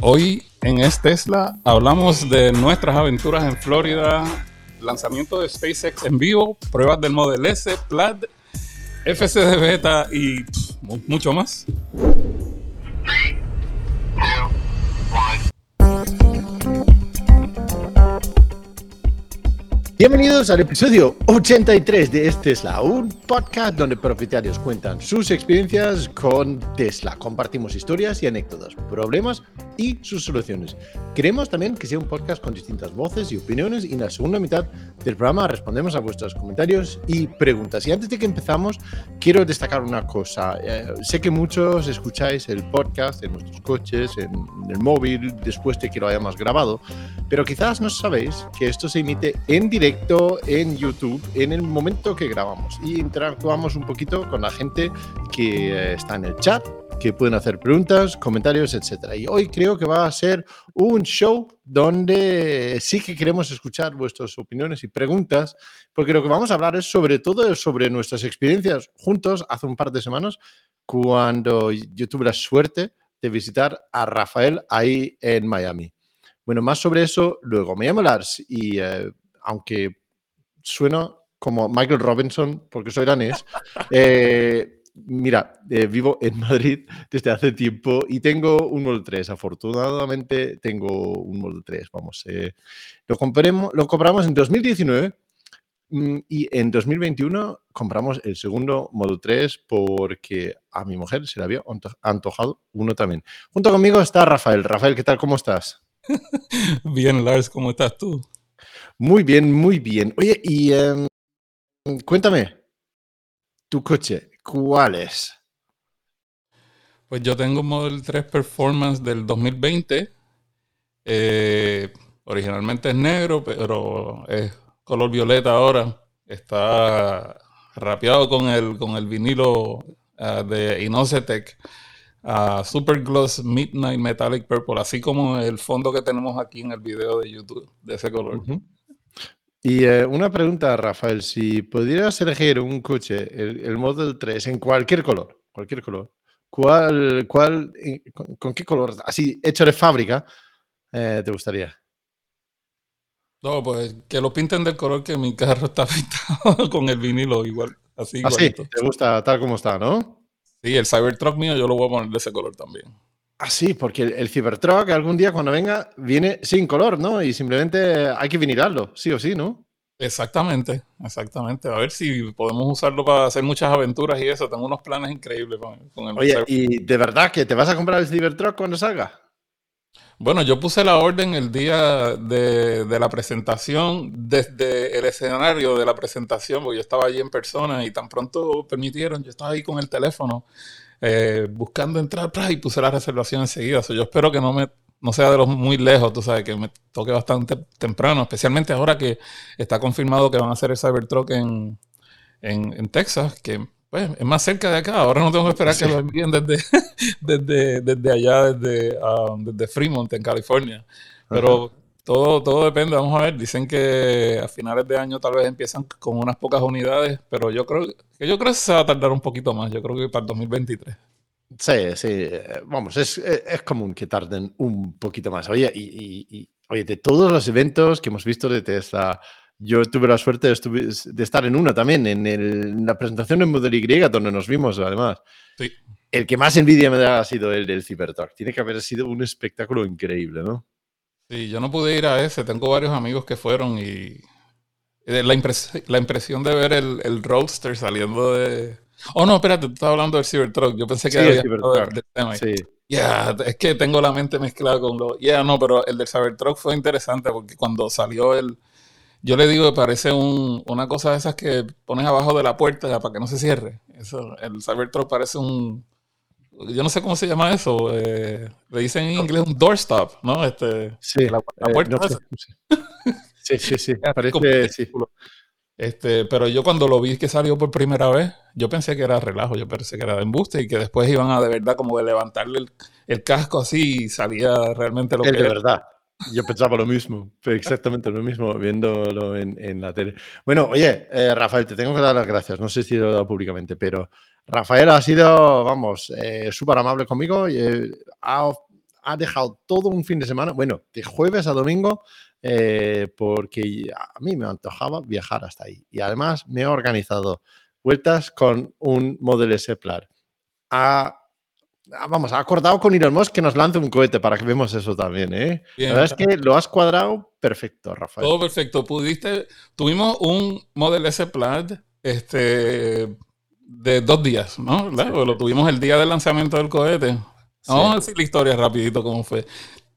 Hoy en Es Tesla hablamos de nuestras aventuras en Florida, lanzamiento de SpaceX en vivo, pruebas del Model S, Plaid, FC de beta y mucho más. Bienvenidos al episodio 83 de Este Tesla, un podcast donde propietarios cuentan sus experiencias con Tesla. Compartimos historias y anécdotas, problemas y sus soluciones. Queremos también que sea un podcast con distintas voces y opiniones y en la segunda mitad del programa respondemos a vuestros comentarios y preguntas. Y antes de que empezamos, quiero destacar una cosa. Eh, sé que muchos escucháis el podcast en nuestros coches, en el móvil, después de que lo hayamos grabado, pero quizás no sabéis que esto se emite en directo en YouTube en el momento que grabamos y interactuamos un poquito con la gente que eh, está en el chat, que pueden hacer preguntas, comentarios, etc. Y hoy creo que va a ser un show donde sí que queremos escuchar vuestras opiniones y preguntas, porque lo que vamos a hablar es sobre todo sobre nuestras experiencias juntos hace un par de semanas, cuando yo tuve la suerte de visitar a Rafael ahí en Miami. Bueno, más sobre eso luego. Me llamo Lars y eh, aunque suena como Michael Robinson, porque soy danés, eh, mira, eh, vivo en Madrid desde hace tiempo y tengo un Model 3. Afortunadamente tengo un Model 3. Vamos, eh, lo, compramos, lo compramos en 2019 mm, y en 2021 compramos el segundo Model 3 porque a mi mujer se le había antojado uno también. Junto conmigo está Rafael. Rafael, ¿qué tal? ¿Cómo estás? Bien, Lars, ¿cómo estás tú? Muy bien, muy bien. Oye, y em, cuéntame, tu coche, ¿cuál es? Pues yo tengo un Model 3 Performance del 2020. Eh, originalmente es negro, pero es color violeta ahora. Está rapeado con el, con el vinilo ah, de Inocetec uh, Super Gloss Midnight Metallic Purple, así como el fondo que tenemos aquí en el video de YouTube de ese color. Y eh, una pregunta, Rafael, si pudieras elegir un coche, el, Model 3, en cualquier color, cualquier color, ¿cuál, cuál, eh, con, qué color, así hecho de fábrica, eh, te gustaría? No, pues que lo pinten del color que mi carro está pintado con el vinilo igual, así. Así, ah, te gusta tal como está, ¿no? Sí, el Cybertruck mío yo lo voy a poner de ese color también. Ah, sí, porque el, Cybertruck algún día cuando venga viene sin color, ¿no? Y simplemente hay que vinilarlo, sí o sí, ¿no? Exactamente, exactamente. A ver si podemos usarlo para hacer muchas aventuras y eso. Tengo unos planes increíbles con, el Oye, ¿y de verdad que te vas a comprar el Cybertruck cuando salga? Bueno, yo puse la orden el día de, la presentación, desde el escenario de la presentación, porque yo estaba allí en persona y tan pronto permitieron, yo estaba ahí con el teléfono eh, buscando entrar y puse la reservación enseguida. yo espero que no me no sea de los muy lejos, tú sabes, que me toque bastante temprano, especialmente ahora que está confirmado que van a hacer el Cybertruck en, en, Texas, que pues, es más cerca de acá. Ahora no tengo que esperar que lo envíen desde, desde, desde allá, desde, um, desde Fremont, en California. Pero todo, todo depende, vamos a ver. Dicen que a finales de año tal vez empiezan con unas pocas unidades, pero yo creo que yo creo que se va a tardar un poquito más. Yo creo que para el 2023. Sí, sí, vamos, es, es, común que tarden un poquito más. Oye, y, oye, de todos los eventos que hemos visto de Tesla, yo tuve la suerte de, de estar en una también, en, en, la presentación en Model Y, donde nos vimos además. Sí. El que más envidia me da ha sido el del Cybertruck. Tiene que haber sido un espectáculo increíble, ¿no? Sí, yo no pude ir a ese. Tengo varios amigos que fueron y la, la impresión de ver el, el, Roadster saliendo de... Oh, no, espérate, tú estabas hablando del Cybertruck. Yo pensé que había el del tema. Sí. Ya, es que tengo la mente mezclada con lo... Ya, no, pero el del Cybertruck fue interesante porque cuando salió el... Yo le digo que parece un, una cosa de esas que pones abajo de la puerta para que no se cierre. Eso, el Cybertruck parece un yo no sé cómo se llama eso. Eh, le dicen en inglés un doorstop, ¿no? Este, sí, la, puerta. Eh, sí, sí, sí. Parece, sí. Este, pero yo cuando lo vi que salió por primera vez, yo pensé que era relajo, yo pensé que era de embuste y que después iban a de verdad como de levantarle el, casco así y salía realmente lo que de verdad. Yo pensaba lo mismo, exactamente lo mismo, viéndolo en, la tele. Bueno, oye, eh, Rafael, te tengo que dar las gracias. No sé si lo he dado públicamente, pero Rafael ha sido, vamos, eh, súper amable conmigo y eh, ha, ha dejado todo un fin de semana, bueno, de jueves a domingo, eh, porque a mí me antojaba viajar hasta ahí. Y además me he organizado vueltas con un Model S Plan. Vamos, ha acordado con Elon Musk que nos lance un cohete para que vemos eso también, ¿eh? La verdad es que lo has cuadrado perfecto, Rafael. Todo perfecto. Pudiste, tuvimos un Model S Plaid este, de dos días, ¿no? Lo tuvimos el día del lanzamiento del cohete. Vamos a decir la historia rapidito cómo fue.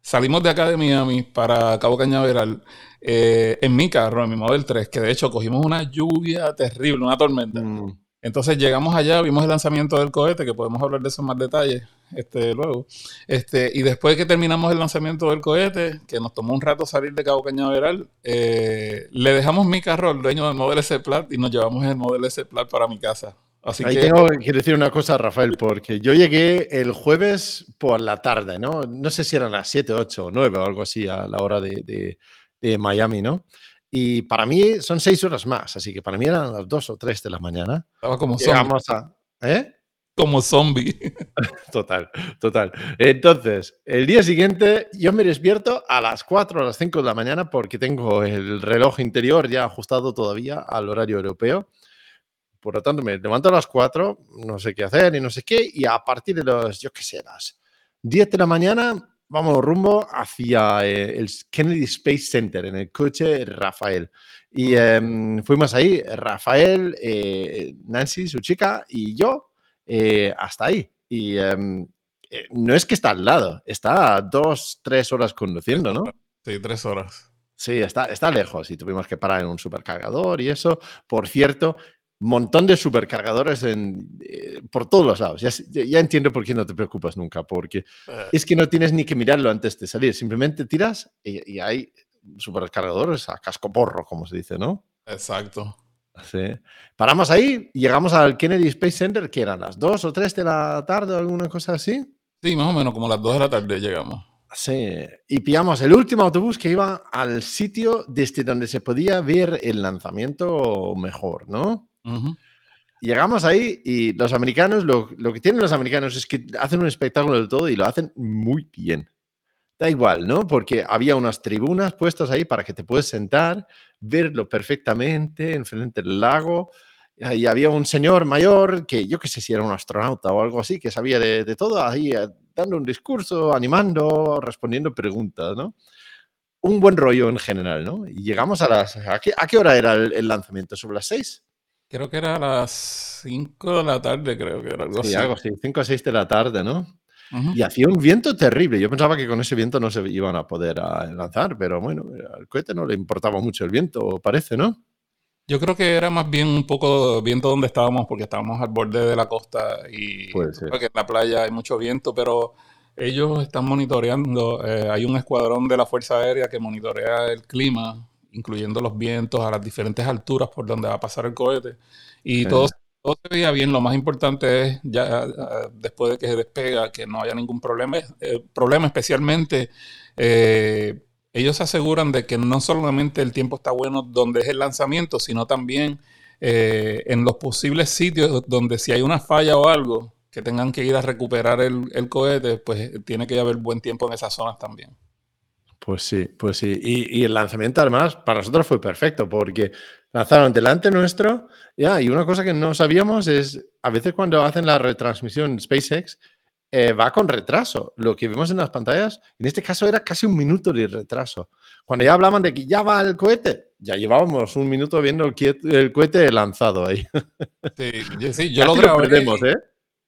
Salimos de acá de Miami para Cabo Cañaveral eh, en mi carro, en mi Model 3, que de hecho cogimos una lluvia terrible, una tormenta. Mm. Entonces llegamos allá, vimos el lanzamiento del cohete, que podemos hablar de eso en más detalles este, luego. Este, y después que terminamos el lanzamiento del cohete, que nos tomó un rato salir de Cabo Cañaveral, eh, le dejamos mi carro al dueño del Model S Plat y nos llevamos el Model S Plat para mi casa. Así Ahí tengo que decir una cosa, Rafael, porque yo llegué el jueves por la tarde, ¿no? No sé si eran las 7, 8 o 9 o algo así a la hora de, de, Miami, ¿no? Y para mí son 6 horas más, así que para mí eran las 2 o 3 de la mañana. Estaba como zombie. A, ¿Eh? Como zombie. Total, total. Entonces, el día siguiente yo me despierto a las 4 o las 5 de la mañana porque tengo el reloj interior ya ajustado todavía al horario europeo. Por lo tanto, me levanto a las 4, no sé qué hacer y no sé qué, y a partir de los, yo qué sé, las 10 de la mañana, vamos rumbo hacia eh, el Kennedy Space Center en el coche Rafael. Y em, fuimos ahí, Rafael, eh, Nancy, su chica, y yo, eh, hasta ahí. Y em, no es que está al lado, está a dos, tres horas conduciendo, ¿no? Sí, tres horas. Sí, está, está lejos y tuvimos que parar en un supercargador y eso. Por cierto, montón de supercargadores en, eh, por todos los lados. Ya, entiendo por qué no te preocupas nunca, porque eh. es que no tienes ni que mirarlo antes de salir, simplemente tiras y, hay supercargadores a casco porro, como se dice, ¿no? Exacto. Sí. Paramos ahí, llegamos al Kennedy Space Center, que eran las 2 o 3 de la tarde o alguna cosa así. Sí, más o menos como las 2 de la tarde llegamos. Sí, y pillamos el último autobús que iba al sitio desde donde se podía ver el lanzamiento mejor, ¿no? Llegamos ahí y los americanos, lo, que tienen los americanos es que hacen un espectáculo de todo y lo hacen muy bien. Da igual, ¿no? Porque había unas tribunas puestas ahí para que te puedas sentar, verlo perfectamente enfrente del lago. Y había un señor mayor que yo que sé si era un astronauta o algo así, que sabía de, todo, ahí eh, dando un discurso, animando, respondiendo preguntas, ¿no? Un buen rollo en general, ¿no? Y llegamos a las... ¿A qué, a qué hora era el, el lanzamiento? ¿Sobre las seis? Creo que era a las 5 de la tarde, creo que era algo sí, algo así, 5 o 6 de la tarde, ¿no? Y hacía un viento terrible. Yo pensaba que con ese viento no se iban a poder ah, lanzar, pero bueno, al cohete no le importaba mucho el viento, parece, ¿no? Yo creo que era más bien un poco viento donde estábamos, porque estábamos al borde de la costa y que en la playa hay mucho viento, pero ellos están monitoreando. Eh, hay un escuadrón de la Fuerza Aérea que monitorea el clima incluyendo los vientos a las diferentes alturas por donde va a pasar el cohete. Y todo, todo, se veía bien. Lo más importante es, ya después de que se despega, que no haya ningún problema. Eh, problema especialmente, eh, ellos se aseguran de que no solamente el tiempo está bueno donde es el lanzamiento, sino también eh, en los posibles sitios donde si hay una falla o algo, que tengan que ir a recuperar el, el cohete, pues tiene que haber buen tiempo en esas zonas también. Pues sí, pues sí. Y, el lanzamiento además para nosotros fue perfecto porque lanzaron delante nuestro. Ya, y una cosa que no sabíamos es, a veces cuando hacen la retransmisión SpaceX, eh, va con retraso. Lo que vemos en las pantallas, en este caso era casi un minuto de retraso. Cuando ya hablaban de que ya va el cohete, ya llevábamos un minuto viendo el, cohete lanzado ahí. Sí, sí yo lo grabé. Perdemos, ¿eh?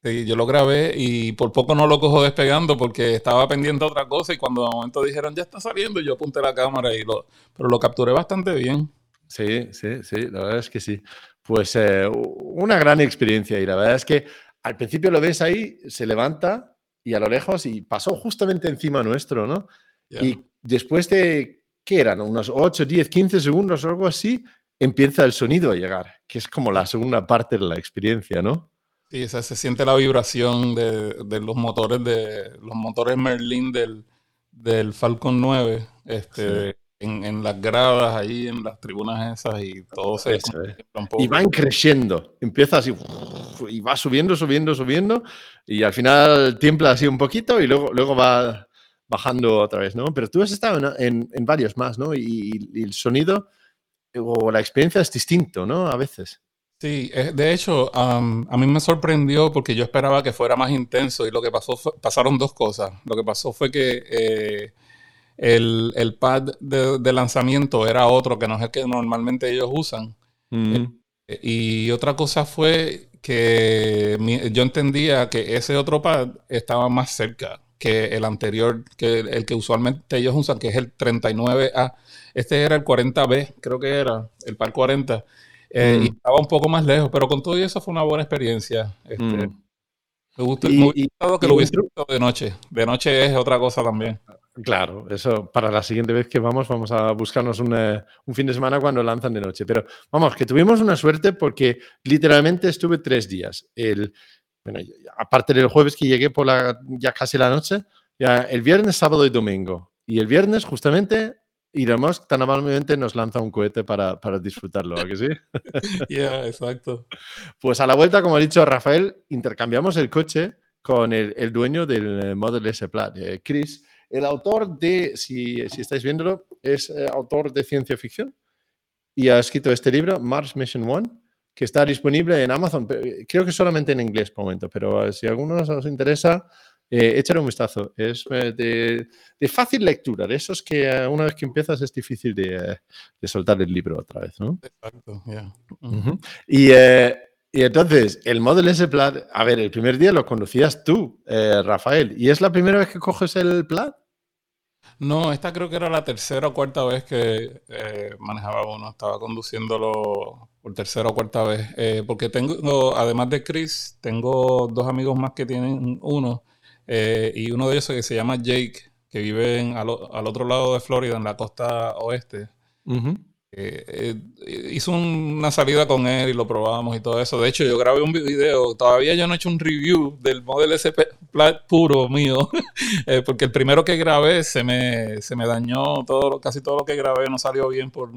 Sí, yo lo grabé y por poco no lo cojo despegando porque estaba pendiente a otra cosa y cuando de momento dijeron ya está saliendo, yo apunté la cámara y lo, pero lo capturé bastante bien. Sí, sí, sí, la verdad es que sí. Pues eh, una gran experiencia y la verdad es que al principio lo ves ahí, se levanta y a lo lejos y pasó justamente encima nuestro, ¿no? Y después de, ¿qué eran? Unos 8, 10, 15 segundos o algo así, empieza el sonido a llegar, que es como la segunda parte de la experiencia, ¿no? Sí, se siente la vibración de, los motores de los motores Merlin del, del Falcon 9, este, en, las gradas ahí, en las tribunas esas y todo se Y van creciendo, empieza así y va subiendo, subiendo, subiendo y al final tiembla así un poquito y luego, luego va, bajando otra vez, ¿no? Pero tú has estado en, en, varios más, ¿no? Y, y, el sonido o la experiencia es distinto, ¿no? A veces. Sí, eh, de hecho, a mí me sorprendió porque yo esperaba que fuera más intenso y lo que pasó fue, pasaron dos cosas. Lo que pasó fue que eh, el, pad de, lanzamiento era otro que no es el que normalmente ellos usan. Mm. Eh, y otra cosa fue que yo entendía que ese otro pad estaba más cerca que el anterior, que el que usualmente ellos usan, que es el 39A. Este era el 40B, creo que era, el par 40. Eh, y mm. estaba un poco más lejos, pero con todo eso fue una buena experiencia. Este, mm. Me gustó, que lo hubiese visto de noche. De noche es otra cosa también. Claro, eso para la siguiente vez que vamos, vamos a buscarnos eh, un fin de semana cuando lanzan de noche. Pero vamos, que tuvimos una suerte porque literalmente estuve tres días. El, bueno, aparte del jueves que llegué por la, ya casi la noche, ya el viernes, sábado y domingo. Y el viernes, justamente, Elon Musk tan amablemente nos lanza un cohete para, para disfrutarlo, ¿a que sí? Ya, exacto. Pues a la vuelta, como ha dicho Rafael, intercambiamos el coche con el, el dueño del eh, Model S Plaid, eh, Chris. El autor de, si, si estáis viéndolo, es eh, autor de ciencia ficción y ha escrito este libro, Mars Mission One, que está disponible en Amazon. Creo que solamente en inglés por momento, pero si a alguno os interesa, eh, échale un vistazo. Es eh, de, fácil lectura, de esos que eh, una vez que empiezas es difícil de, soltar el libro otra vez, ¿no? Exacto, ya. y, entonces, el Model S Plaid, a ver, el primer día lo conducías tú, Rafael, ¿y es la primera vez que coges el Plaid? No, esta creo que era la tercera o cuarta vez que manejaba uno, estaba conduciéndolo por tercera o cuarta vez, porque tengo, además de Chris, tengo dos amigos más que tienen uno eh, y uno de ellos que se llama Jake, que vive al, otro lado de Florida, en la costa oeste. Eh, eh, hizo una salida con él y lo probamos y todo eso. De hecho, yo grabé un video. Todavía yo no he hecho un review del Model S puro mío, porque el primero que grabé se me, se me dañó. Todo, casi todo lo que grabé no salió bien por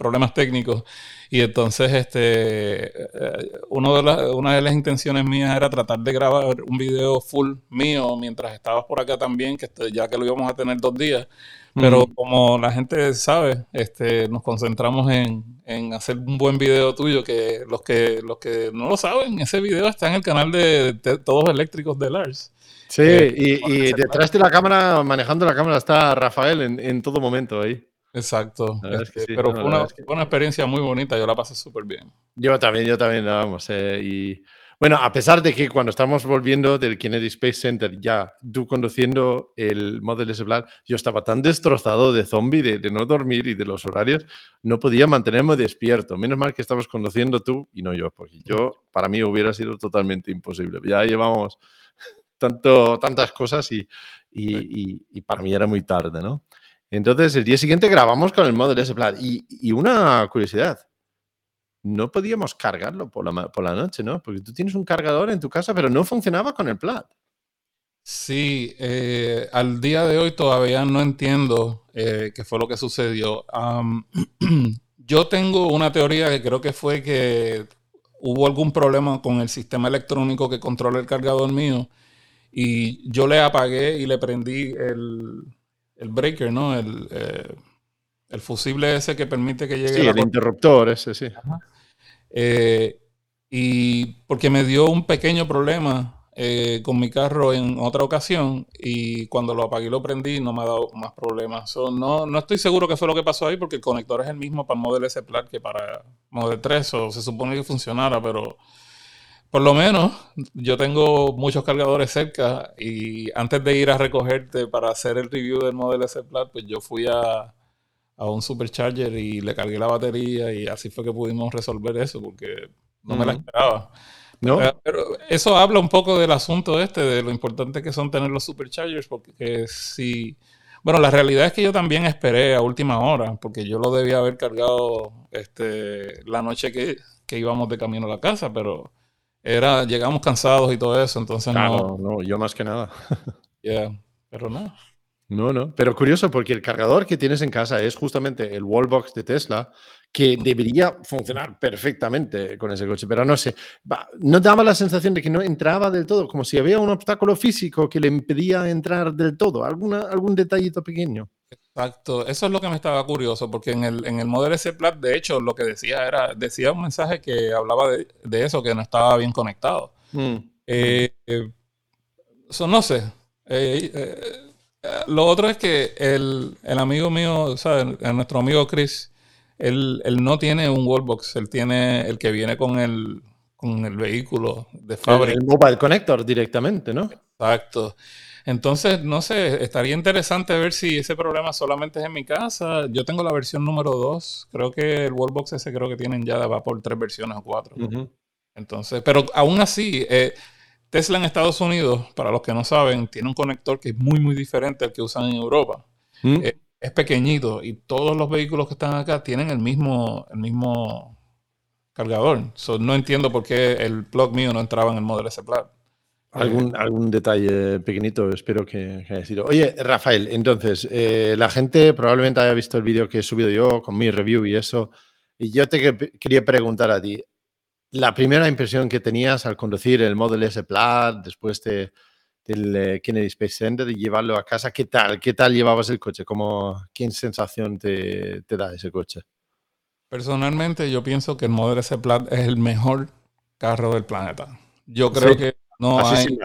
problemas técnicos. Y entonces, este, eh, uno una de las intenciones mías era tratar de grabar un video full mío mientras estabas por acá también, que ya que lo íbamos a tener dos días. Pero como la gente sabe, este, nos concentramos en, hacer un buen video tuyo, que los que los que no lo saben, ese video está en el canal de, Todos Eléctricos de Lars. Sí, eh, y, detrás de la cámara, manejando la cámara, está Rafael en, en todo momento ahí. Exacto. Este, pero fue, una, una, experiencia muy bonita, yo la pasé súper bien. Yo también, yo también, vamos. Eh, y bueno, a pesar de que cuando estamos volviendo del Kennedy Space Center, ya tú conduciendo el Model S Black, yo estaba tan destrozado de zombie, de, no dormir y de los horarios, no podía mantenerme despierto. Menos mal que estabas conduciendo tú y no yo, porque yo, para mí, hubiera sido totalmente imposible. Ya llevamos tanto, tantas cosas y, y, y para mí era muy tarde, ¿no? Entonces, el día siguiente grabamos con el Model S Plaid. Y, una curiosidad, no podíamos cargarlo por la, noche, ¿no? Porque tú tienes un cargador en tu casa, pero no funcionaba con el Plaid. Sí, eh, al día de hoy todavía no entiendo eh, qué fue lo que sucedió. yo tengo una teoría que creo que fue que hubo algún problema con el sistema electrónico que controla el cargador mío y yo le apagué y le prendí el, el breaker, ¿no? El, eh, el, fusible ese que permite que llegue. Sí, el interruptor ese, sí. Eh, y porque me dio un pequeño problema eh, con mi carro en otra ocasión y cuando lo apagué y lo prendí no me ha dado más problemas. no, no estoy seguro qué fue lo que pasó ahí porque el conector es el mismo para el Model S Plaid que para Model 3 o se supone que funcionara, pero por lo menos yo tengo muchos cargadores cerca y antes de ir a recogerte para hacer el review del Model S Plaid, pues yo fui a, un supercharger y le cargué la batería y así fue que pudimos resolver eso porque no me la esperaba. ¿No? Eh, pero eso habla un poco del asunto este, de lo importante que son tener los superchargers, porque si... Bueno, la realidad es que yo también esperé a última hora, porque yo lo debía haber cargado este, la noche que, que íbamos de camino a la casa, pero era, llegamos cansados y todo eso, entonces no. No, yo más que nada. Yeah, pero no. No, no, pero curioso porque el cargador que tienes en casa es justamente el wallbox de Tesla, que debería funcionar perfectamente con ese coche, pero no sé, no daba la sensación de que no entraba del todo, como si había un obstáculo físico que le impedía entrar del todo, alguna, algún detallito pequeño. Exacto, eso es lo que me estaba curioso, porque en el, en el Model S Plat, de hecho, lo que decía era, decía un mensaje que hablaba de, eso, que no estaba bien conectado. Mm. Eh, no sé. Eh, eh, lo otro es que el, amigo mío, o sea, nuestro amigo Chris, él, no tiene un wallbox, él tiene el que viene con el, con el vehículo de fábrica. El, mobile connector directamente, ¿no? Exacto. Entonces, no sé, estaría interesante ver si ese problema solamente es en mi casa. Yo tengo la versión número 2. Creo que el wallbox ese creo que tienen ya, va por tres versiones o cuatro. Entonces, pero aún así, eh, Tesla en Estados Unidos, para los que no saben, tiene un conector que es muy, muy diferente al que usan en Europa. Mm. Eh, es pequeñito y todos los vehículos que están acá tienen el mismo, el mismo cargador. no entiendo por qué el plug mío no entraba en el Model S Plug. Algún, algún detalle pequeñito, espero que, haya sido. Oye, Rafael, entonces, eh, la gente probablemente haya visto el vídeo que he subido yo con mi review y eso. Y yo te quería preguntar a ti, la primera impresión que tenías al conducir el Model S Plaid después de, del eh, Kennedy Space Center y llevarlo a casa, ¿qué tal? ¿Qué tal llevabas el coche? ¿Cómo, ¿Qué sensación te, da ese coche? Personalmente, yo pienso que el Model S Plaid es el mejor carro del planeta. Yo creo que no hay.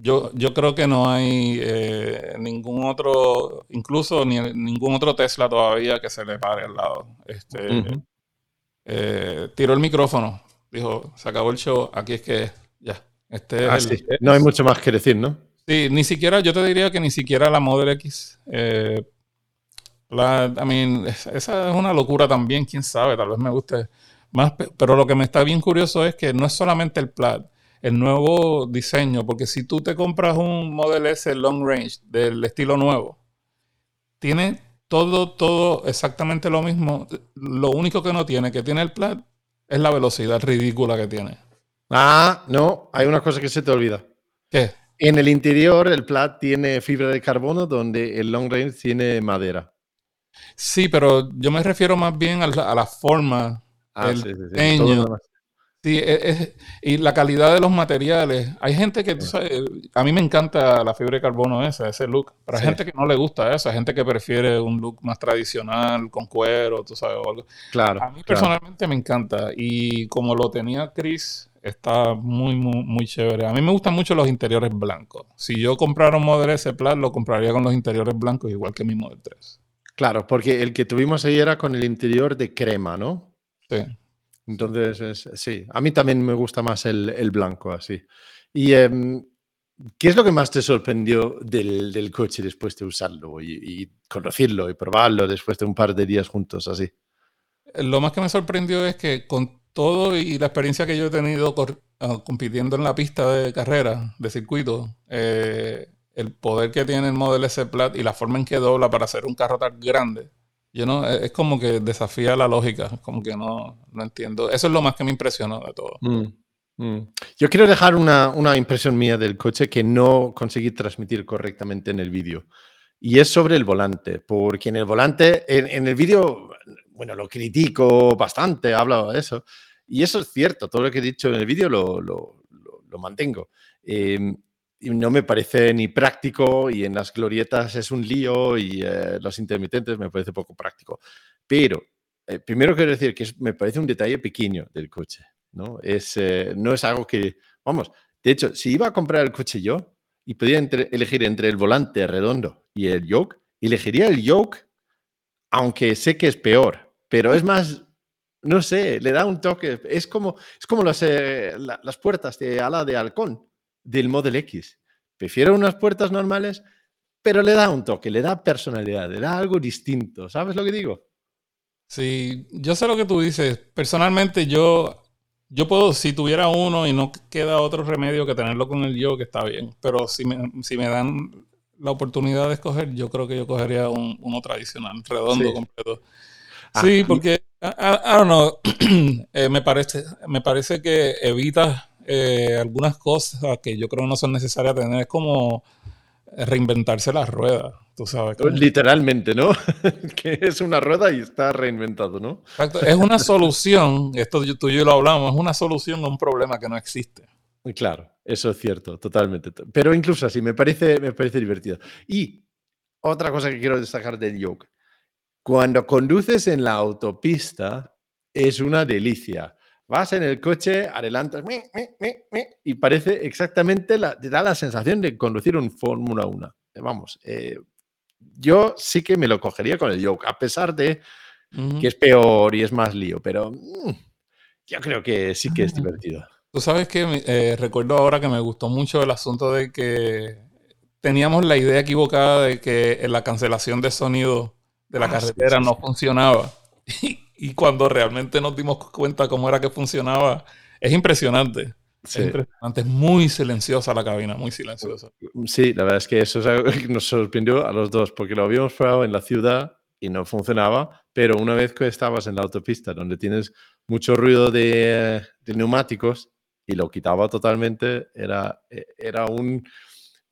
Yo, yo creo que no hay eh, ningún otro, incluso ni, ningún otro Tesla todavía que se le pare al lado. Este, eh, tiró el micrófono, dijo, se acabó el show, aquí es que ya. Este ah, no hay mucho más que decir, ¿no? Sí, ni siquiera, yo te diría que ni siquiera la Model X. Eh, la, I mean, esa es una locura también, quién sabe, tal vez me guste más, pero lo que me está bien curioso es que no es solamente el Plaid, el nuevo diseño, porque si tú te compras un Model S Long Range del estilo nuevo, tiene todo, todo exactamente lo mismo. Lo único que no tiene, que tiene el Plaid, es la velocidad ridícula que tiene. Ah, no, hay una cosa que se te olvida. ¿Qué? En el interior el Plaid tiene fibra de carbono donde el Long Range tiene madera. Sí, pero yo me refiero más bien a la, forma, ah, el. Sí, es, y la calidad de los materiales. Hay gente que, tú sabes, a mí me encanta la fibra de carbono esa, ese look, pero hay gente que no le gusta eso, hay gente que prefiere un look más tradicional, con cuero, tú sabes, o algo. Claro. A mí personalmente me encanta y como lo tenía Chris, está muy, muy, muy chévere. A mí me gustan mucho los interiores blancos. Si yo comprara un Model S Plus, lo compraría con los interiores blancos, igual que mi Model 3. Claro, porque el que tuvimos ahí era con el interior de crema, ¿no? Sí. Entonces, sí, a mí también me gusta más el, blanco así. ¿Y em, qué es lo que más te sorprendió del, coche después de usarlo y, conocerlo y probarlo después de un par de días juntos así? Lo más que me sorprendió es que con todo y la experiencia que yo he tenido ah, compitiendo en la pista de carrera, de circuito, eh, el poder que tiene el Model S Plat y la forma en que dobla para hacer un carro tan grande, yo no, e, es como que desafía la lógica, como que no, no entiendo. Eso es lo más que me impresionó de todo. Mm, mm. Yo quiero dejar una, una, impresión mía del coche que no conseguí transmitir correctamente en el vídeo. Y es sobre el volante, porque en el volante, en, el vídeo, bueno, lo critico bastante, hablo de eso. Y eso es cierto, todo lo que he dicho en el vídeo lo, lo, mantengo. Eh, y no me parece ni práctico y en las glorietas es un lío y eh, los intermitentes me parece poco práctico. Pero eh, primero quiero decir que me parece un detalle pequeño del coche, ¿no? Es, eh, no es algo que, vamos, de hecho, si iba a comprar el coche yo y podía elegir entre el volante redondo y el yoke, elegiría el yoke, aunque sé que es peor, pero es más, no sé, le da un toque, es como, es como las, las puertas de ala de halcón del Model X. Prefiero unas puertas normales, pero le da un toque, le da personalidad, le da algo distinto. ¿Sabes lo que digo? Sí, yo sé lo que tú dices. Personalmente, yo, yo puedo, si tuviera uno y no queda otro remedio que tenerlo con el yo, que está bien. Pero si me, si me dan la oportunidad de escoger, yo creo que yo cogería un, uno tradicional, redondo, completo. Ah, sí, porque, I, don't know, eh, me, parece, me parece que evita eh, algunas cosas que yo creo no son necesarias tener. Es como reinventarse la rueda. Tú sabes. Literalmente, ¿no? que es una rueda y está reinventado, ¿no? Exacto. Es una solución, esto tú y yo lo hablamos, es una solución a un problema que no existe. Claro, eso es cierto, totalmente. Pero incluso así, me parece, me parece divertido. Y otra cosa que quiero destacar del yoke. Cuando conduces en la autopista, es una delicia. Vas en el coche, adelantas y parece exactamente, la, te da la sensación de conducir un Fórmula 1. Vamos, eh, yo sí que me lo cogería con el yoke, a pesar de que es peor y es más lío, pero mm, yo creo que sí que es ah. divertido. Tú sabes que eh, recuerdo ahora que me gustó mucho el asunto de que teníamos la idea equivocada de que la cancelación de sonido de la ah, carretera no funcionaba. Y, cuando realmente nos dimos cuenta cómo era que funcionaba, es impresionante. Es impresionante, es muy silenciosa la cabina, muy silenciosa. Sí, la verdad es que eso es algo que nos sorprendió a los dos, porque lo habíamos probado en la ciudad y no funcionaba, pero una vez que estabas en la autopista donde tienes mucho ruido de, de neumáticos y lo quitaba totalmente, era, e, era un,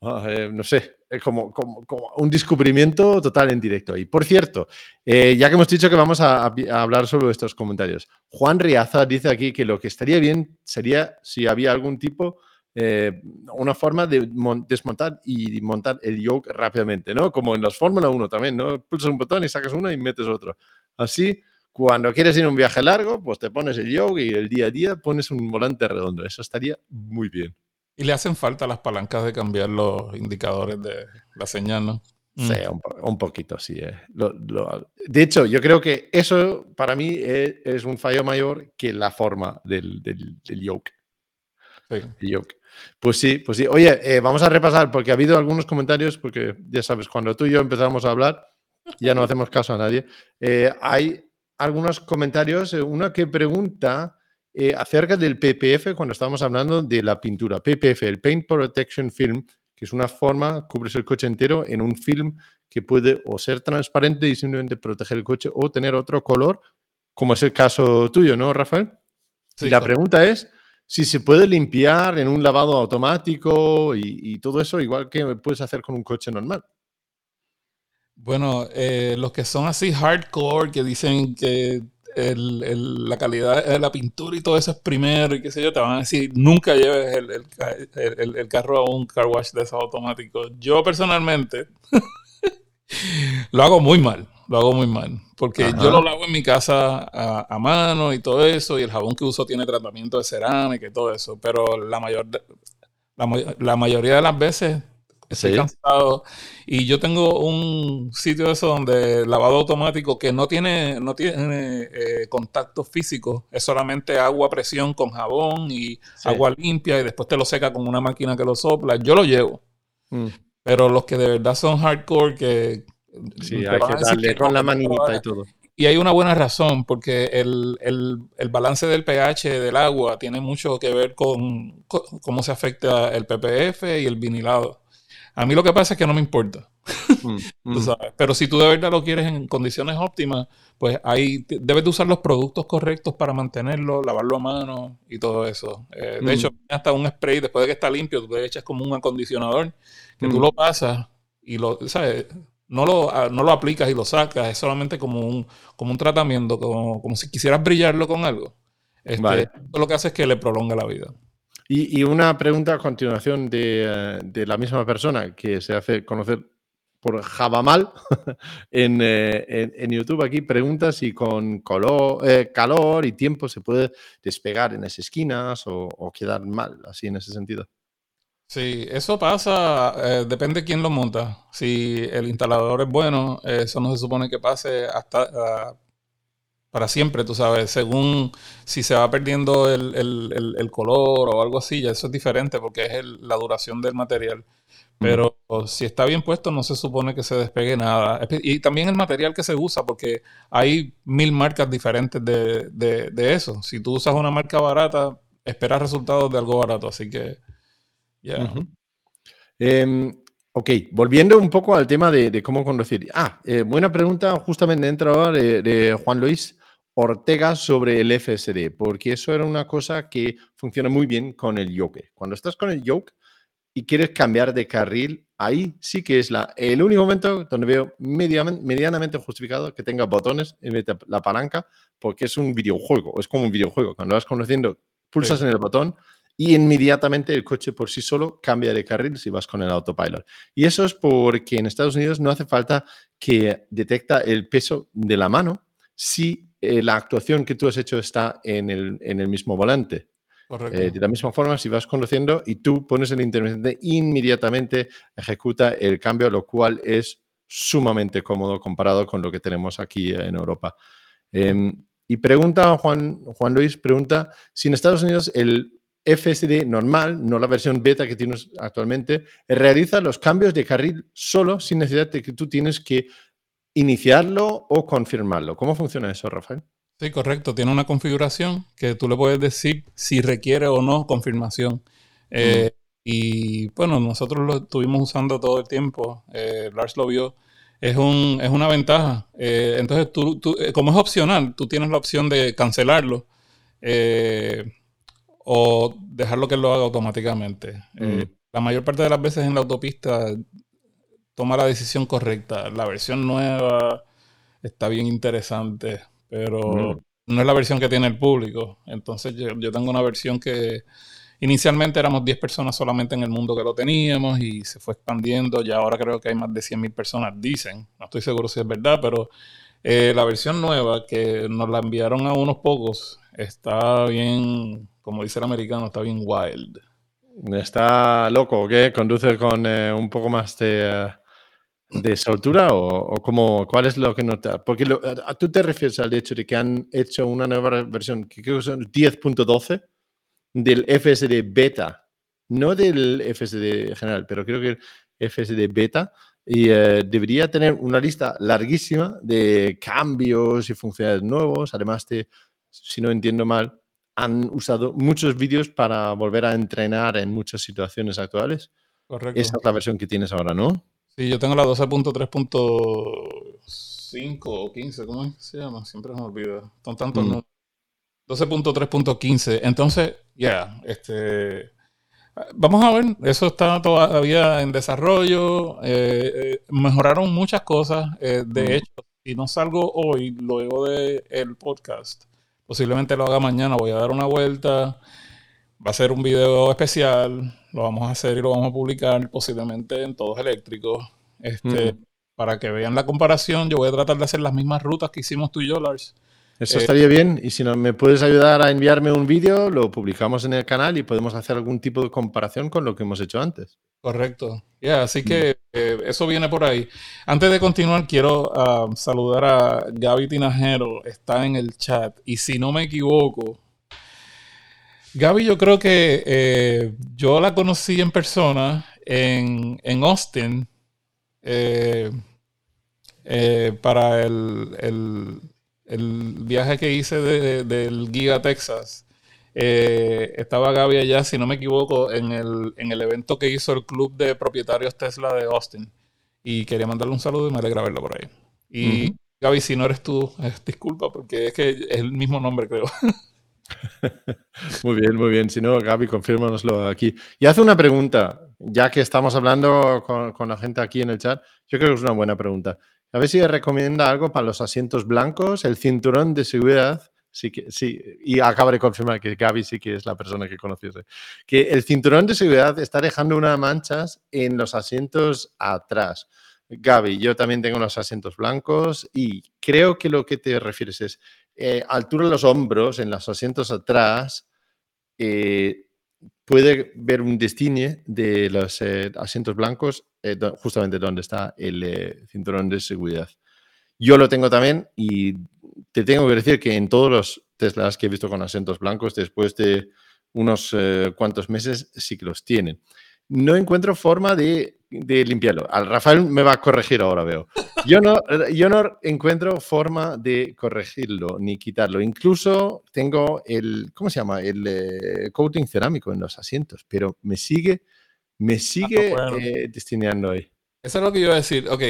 Ah, eh, no sé, es como, como, un descubrimiento total en directo. Y por cierto, eh, ya que hemos dicho que vamos a, hablar sobre estos comentarios, Juan Riaza dice aquí que lo que estaría bien sería si había algún tipo, eh, una forma de desmontar y montar el yoke rápidamente, ¿no? Como en los Fórmula 1 también, ¿no? Pulsas un botón y sacas uno y metes otro. Así, cuando quieres ir a un viaje largo, pues te pones el yoke y el día a día pones un volante redondo. Eso estaría muy bien. Y le hacen falta las palancas de cambiar los indicadores de la señal, ¿no? Sí, mm. un, poquito, sí. Eh. de hecho, yo creo que eso para mí es, un fallo mayor que la forma del, del, yoke. Sí. yoke. Pues sí, pues sí. Oye, eh, vamos a repasar porque ha habido algunos comentarios, porque ya sabes, cuando tú y yo empezamos a hablar, ya no hacemos caso a nadie. Eh, hay algunos comentarios, una que pregunta eh, acerca del PPF cuando estamos hablando de la pintura. PPF, el Paint Protection Film, que es una forma, cubres el coche entero en un film que puede o ser transparente y simplemente proteger el coche o tener otro color, como es el caso tuyo, ¿no, Rafael? y la pregunta es si se puede limpiar en un lavado automático y, todo eso, igual que puedes hacer con un coche normal. Bueno, eh, los que son así hardcore, que dicen que la calidad de la pintura y todo eso es primero y qué sé yo, te van a decir, nunca lleves el, carro a un car wash de esos automáticos. Yo personalmente lo hago muy mal, lo hago muy mal, porque yo lo lavo en mi casa a, mano y todo eso, y el jabón que uso tiene tratamiento de cerámica y todo eso, pero la, mayor, la mayoría de las veces Estoy cansado. Y yo tengo un sitio de eso donde lavado automático que no tiene, no tiene eh, contacto físico. Es solamente agua a presión con jabón y agua limpia y después te lo seca con una máquina que lo sopla. Yo lo llevo. Mm. Pero los que de verdad son hardcore que... Sí, hay que darle con la manita y todo. Y hay una buena razón, porque el, el, balance del pH del agua tiene mucho que ver con, cómo se afecta el PPF y el vinilado. A mí lo que pasa es que no me importa. Mm, mm. Pero si tú de verdad lo quieres en condiciones óptimas, pues ahí debes de usar los productos correctos para mantenerlo, lavarlo a mano y todo eso. Eh, de mm. hecho, hasta un spray, después de que está limpio, tú le echas como un acondicionador, que tú lo pasas y lo, ¿sabes? No lo, ah, no lo aplicas y lo sacas, es solamente como un, como un tratamiento, como, como si quisieras brillarlo con algo. Este, lo que hace es que le prolonga la vida. Y, una pregunta a continuación de, de, la misma persona que se hace conocer por Javamal en, eh, en, en, YouTube. Aquí pregunta si con color, eh, calor y tiempo se puede despegar en esas esquinas o, o quedar mal, así en ese sentido. Sí, eso pasa, eh, depende de quién lo monta. Si el instalador es bueno, eso no se supone que pase hasta para siempre, tú sabes, según si se va perdiendo el, color o algo así, ya eso es diferente porque es la duración del material. Pero si está bien puesto, no se supone que se despegue nada. Y también el material que se usa, porque hay mil marcas diferentes de, eso. Si tú usas una marca barata, esperas resultados de algo barato. Así que, ya. Em, ok, volviendo un poco al tema de, cómo conducir. Ah, eh, buena pregunta justamente dentro ahora de Juan Luis. Ortega sobre el FSD, porque eso era una cosa que funciona muy bien con el yoke. Cuando estás con el yoke y quieres cambiar de carril, ahí sí que es la, el único momento donde veo medianamente justificado que tenga botones en la palanca, porque es un videojuego, es como un videojuego. Cuando vas conociendo, pulsas en el botón y inmediatamente el coche por sí solo cambia de carril si vas con el autopilot. Y eso es porque en Estados Unidos no hace falta que detecta el peso de la mano si eh, la actuación que tú has hecho está en el, en el mismo volante. Eh, de la misma forma, si vas conduciendo y tú pones el intermitente, inmediatamente ejecuta el cambio, lo cual es sumamente cómodo comparado con lo que tenemos aquí en Europa. Em, y pregunta Juan, Juan Luis, pregunta si en Estados Unidos el FSD normal, no la versión beta que tienes actualmente, realiza los cambios de carril solo sin necesidad de que tú tienes que iniciarlo o confirmarlo. ¿Cómo funciona eso, Rafael? Sí, correcto. Tiene una configuración que tú le puedes decir si requiere o no confirmación. Eh, y bueno, nosotros lo estuvimos usando todo el tiempo. Eh, Lars lo vio. Es, un, es una ventaja. Eh, entonces, tú, como es opcional, tú tienes la opción de cancelarlo o dejarlo que lo haga automáticamente. la mayor parte de las veces en la autopista toma la decisión correcta. La versión nueva está bien interesante pero no es la versión que tiene el público. Entonces yo, tengo una versión que inicialmente éramos 10 personas solamente en el mundo que lo teníamos y se fue expandiendo. Ya ahora creo que hay más de 100.000 personas, dicen. No estoy seguro si es verdad, pero eh, la versión nueva que nos la enviaron a unos pocos está bien, como dice el americano, está bien wild. Está loco, ¿qué? Conduce con eh, un poco más de... Eh, de soltura o, o cuál es lo que nota? Porque a, tú te refieres al hecho de que han hecho una nueva versión, que creo que son 10.12 del FSD beta, no del FSD general, pero creo que el FSD beta y eh, debería tener una lista larguísima de cambios y funcionalidades nuevos, además de, si no entiendo mal, han usado muchos vídeos para volver a entrenar en muchas situaciones actuales. Correcto. Esa es la versión que tienes ahora, ¿no? Sí, yo tengo la 12.3.5 o 15, ¿cómo se llama? Siempre me olvido. Son tantos mm. 12.3.15. Entonces, ya, este. Vamos a ver, eso está todavía en desarrollo. Eh, eh, mejoraron muchas cosas. Eh, de mm. hecho, si no salgo hoy, luego del podcast, posiblemente lo haga mañana. Voy a dar una vuelta. Va a ser un video especial lo vamos a hacer y lo vamos a publicar posiblemente en todos eléctricos. Este, Para que vean la comparación, yo voy a tratar de hacer las mismas rutas que hicimos tú y yo, Lars. Eso estaría bien. Y si no me puedes ayudar a enviarme un vídeo, lo publicamos en el canal y podemos hacer algún tipo de comparación con lo que hemos hecho antes. Correcto. Ya, así que eh, eso viene por ahí. Antes de continuar, quiero ah, saludar a Gaby Tinajero. Está en el chat. Y si no me equivoco, Gaby, yo creo que eh, yo la conocí en persona en, Austin eh, eh, para el, viaje que hice del Giga Texas. estaba Gaby allá, si no me equivoco, en el, en el evento que hizo el Club de Propietarios Tesla de Austin. Y quería mandarle un saludo y me alegra verlo por ahí. Y Gaby, si no eres tú, disculpa, porque es que es el mismo nombre, creo. muy bien, muy bien. Si no, Gaby, confírmanoslo aquí. Y hace una pregunta, ya que estamos hablando con, la gente aquí en el chat, yo creo que es una buena pregunta. A ver si recomienda algo para los asientos blancos, el cinturón de seguridad. Sí, sí, y acaba de confirmar que Gaby sí que es la persona que conociese. Que el cinturón de seguridad está dejando unas manchas en los asientos atrás. Gaby, yo también tengo los asientos blancos y creo que lo que te refieres es eh, altura de los hombros, en los asientos atrás, eh, puede ver un destine de los eh, asientos blancos, justamente donde está el cinturón de seguridad. Yo lo tengo también y te tengo que decir que en todos los Teslas que he visto con asientos blancos, después de unos cuantos meses, sí que los tienen no encuentro forma de, limpiarlo. Al Rafael me va a corregir ahora, veo. Yo no, yo no encuentro forma de corregirlo ni quitarlo. Incluso tengo el, ¿cómo se llama? El eh, coating cerámico en los asientos, pero me sigue, me ah, sigue eh, destinando ahí. Eso es lo que yo iba a decir. Ok,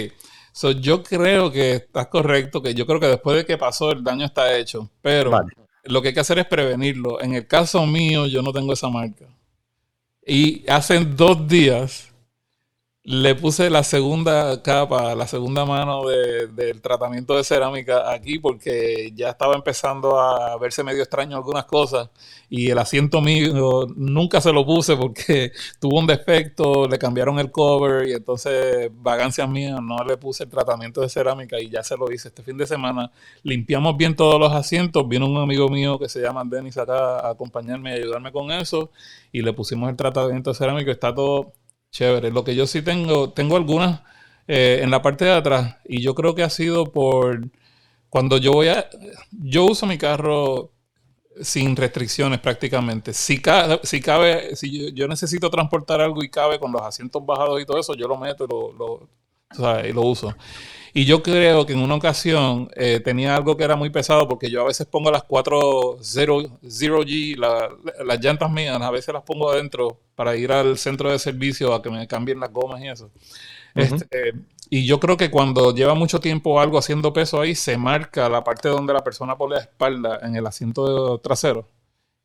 so, yo creo que estás correcto, que yo creo que después de que pasó el daño está hecho, pero lo que hay que hacer es prevenirlo. En el caso mío, yo no tengo esa marca. Y hace dos días le puse la segunda capa, la segunda mano del tratamiento de cerámica aquí porque ya estaba empezando a verse medio extraño algunas cosas y el asiento mío nunca se lo puse porque tuvo un defecto, le cambiaron el cover y entonces vagancias mías no le puse el tratamiento de cerámica y ya se lo hice este fin de semana. Limpiamos bien todos los asientos, vino un amigo mío que se llama Denis acá a acompañarme y ayudarme con eso y le pusimos el tratamiento de cerámica, está todo Chévere. Lo que yo sí tengo, tengo algunas eh, en la parte de atrás y yo creo que ha sido por cuando yo voy a, yo uso mi carro sin restricciones prácticamente. Si cabe, si, cabe, si yo, necesito transportar algo y cabe con los asientos bajados y todo eso, yo lo meto lo, lo, y lo uso. Y yo creo que en una ocasión eh, tenía algo que era muy pesado porque yo a veces pongo las 4 0, g las llantas mías, a veces las pongo adentro para ir al centro de servicio a que me cambien las gomas y eso. Este, y yo creo que cuando lleva mucho tiempo algo haciendo peso ahí, se marca la parte donde la persona pone la espalda en el asiento trasero.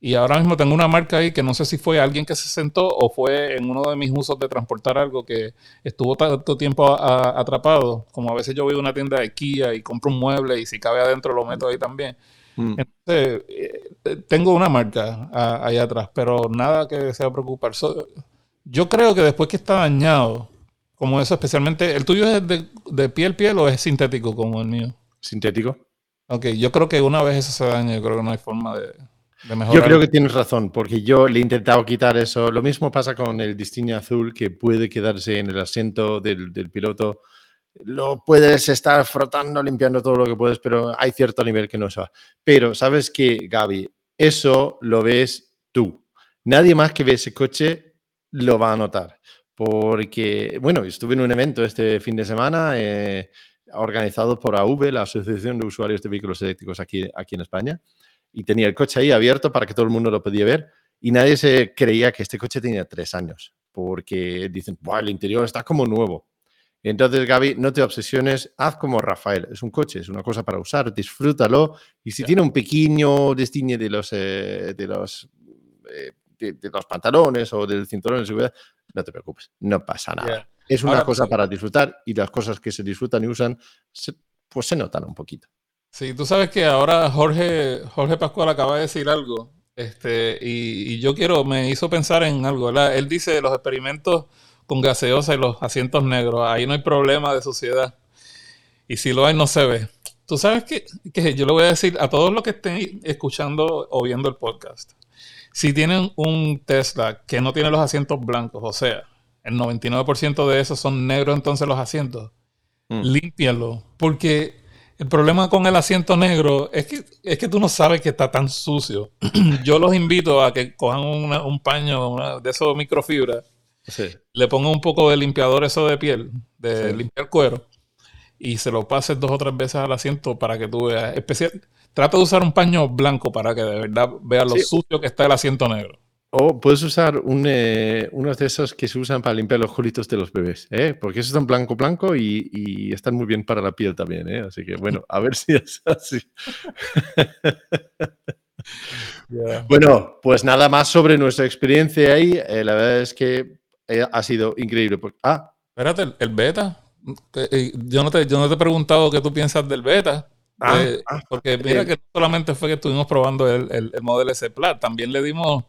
Y ahora mismo tengo una marca ahí que no sé si fue alguien que se sentó o fue en uno de mis usos de transportar algo que estuvo tanto tiempo atrapado. Como a veces yo voy a una tienda de Kia y compro un mueble y si cabe adentro lo meto ahí también. Mm. Entonces, eh, tengo una marca ahí atrás, pero nada que sea preocupar. yo creo que después que está dañado, como eso especialmente, ¿el tuyo es de, de piel piel o es sintético como el mío? Sintético. Ok, yo creo que una vez eso se daña, yo creo que no hay forma de... Yo creo que tienes razón, porque yo le he intentado quitar eso. Lo mismo pasa con el Distingue azul, que puede quedarse en el asiento del, piloto. Lo puedes estar frotando, limpiando todo lo que puedes, pero hay cierto nivel que no se va. Pero, ¿sabes qué, Gaby? Eso lo ves tú. Nadie más que ve ese coche lo va a notar. Porque, bueno, estuve en un evento este fin de semana eh, organizado por AV, la Asociación de Usuarios de Vehículos Eléctricos aquí, aquí en España y tenía el coche ahí abierto para que todo el mundo lo podía ver y nadie se creía que este coche tenía tres años porque dicen, el interior está como nuevo. Entonces, Gaby, no te obsesiones, haz como Rafael. Es un coche, es una cosa para usar, disfrútalo. Y si tiene un pequeño destiñe de los, eh, de, los, eh, de, los pantalones o del cinturón de seguridad, no te preocupes, no pasa nada. Es una cosa para disfrutar y las cosas que se disfrutan y usan, pues se notan un poquito. Sí, tú sabes que ahora Jorge, Jorge Pascual acaba de decir algo, este, y, yo quiero, me hizo pensar en algo, ¿verdad? Él dice los experimentos con gaseosa y los asientos negros, ahí no hay problema de suciedad. Y si lo hay, no se ve. Tú sabes que, que yo le voy a decir a todos los que estén escuchando o viendo el podcast, si tienen un Tesla que no tiene los asientos blancos, o sea, el 99% de esos son negros entonces los asientos, mm. límpialo, porque el problema con el asiento negro es que, es que tú no sabes que está tan sucio. Yo los invito a que cojan un paño de esos microfibras, le pongan un poco de limpiador eso de piel, de limpiar cuero, y se lo pases dos o tres veces al asiento para que tú veas. Especial, trata de usar un paño blanco para que de verdad veas lo sucio que está el asiento negro. O puedes usar un, eh, unos de esos que se usan para limpiar los culitos de los bebés, ¿eh? porque esos están blanco, blanco y, están muy bien para la piel también. ¿eh? Así que bueno, a ver si es así. Bueno, pues nada más sobre nuestra experiencia ahí. Eh, la verdad es que ha sido increíble. Ah, espérate, el, beta. Yo no, te, yo no te he preguntado qué tú piensas del beta. Ah, ah, porque mira que no solamente fue que estuvimos probando el, el, el modelo S Plat, también le dimos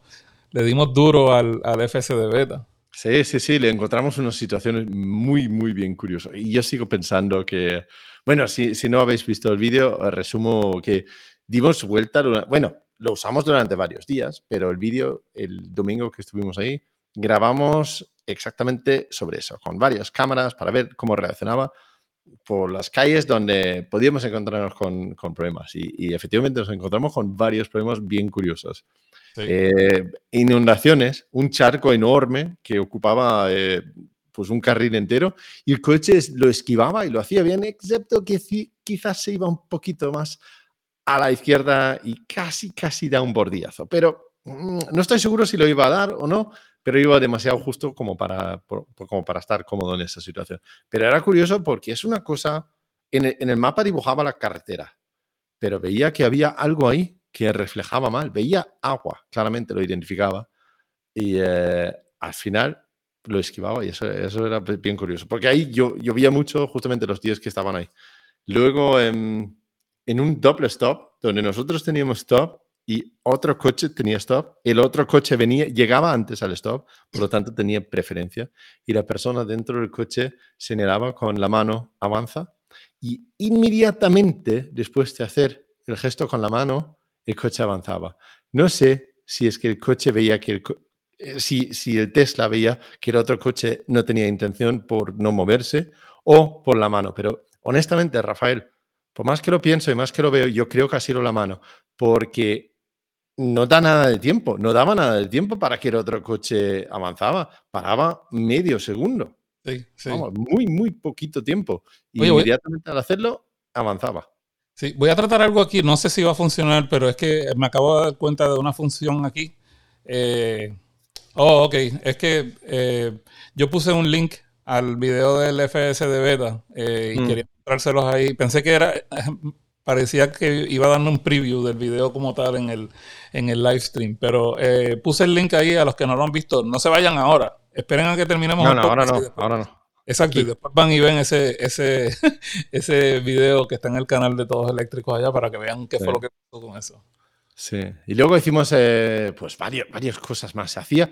le dimos duro al, al FC de beta. Sí, sí, sí, le encontramos unas situaciones muy, muy bien curiosas. Y yo sigo pensando que, bueno, si, si no habéis visto el vídeo, resumo que dimos vuelta, bueno, lo usamos durante varios días, pero el vídeo, el domingo que estuvimos ahí, grabamos exactamente sobre eso, con varias cámaras para ver cómo reaccionaba por las calles donde podíamos encontrarnos con, con problemas. Y, y, efectivamente nos encontramos con varios problemas bien curiosos. Eh, inundaciones, un charco enorme que ocupaba eh, pues un carril entero y el coche lo esquivaba y lo hacía bien, excepto que quizás se iba un poquito más a la izquierda y casi, casi da un bordillazo. Pero mm, no estoy seguro si lo iba a dar o no, pero iba demasiado justo como para, como para estar cómodo en esa situación. Pero era curioso porque es una cosa, en el, en el mapa dibujaba la carretera, pero veía que había algo ahí que reflejaba mal. Veía agua, claramente lo identificaba. Y eh, al final lo esquivaba y eso, eso era bien curioso. Porque ahí yo llovía mucho justamente los días que estaban ahí. Luego, en, en un doble stop, donde nosotros teníamos stop y otro coche tenía stop, el otro coche venía, llegaba antes al stop, por lo tanto tenía preferencia, y la persona dentro del coche señalaba con la mano avanza y inmediatamente después de hacer el gesto con la mano, el coche avanzaba. No sé si es que el coche veía que el, eh, si, si el Tesla veía que el otro coche no tenía intención por no moverse o por la mano, pero honestamente, Rafael, por más que lo pienso y más que lo veo, yo creo que ha sido la mano, porque no da nada de tiempo, no daba nada de tiempo para que el otro coche avanzaba, paraba medio segundo. Sí, sí. muy, muy poquito tiempo. Y inmediatamente al hacerlo, avanzaba. Sí, voy a tratar algo aquí, no sé si va a funcionar, pero es que me acabo de dar cuenta de una función aquí. Eh, oh, ok, es que eh, yo puse un link al video del FSD beta eh, y mm. quería mostrárselos ahí. Pensé que era, parecía que iba dando un preview del video como tal en el, en el live stream, pero eh, puse el link ahí a los que no lo han visto. No se vayan ahora, esperen a que terminemos. No, no, ahora no, ahora no. Exacto, y después van y ven ese, ese, ese video que está en el canal de Todos Eléctricos allá para que vean qué fue lo que pasó con eso. Sí, y luego hicimos eh, pues varias, varias cosas más. Se hacía,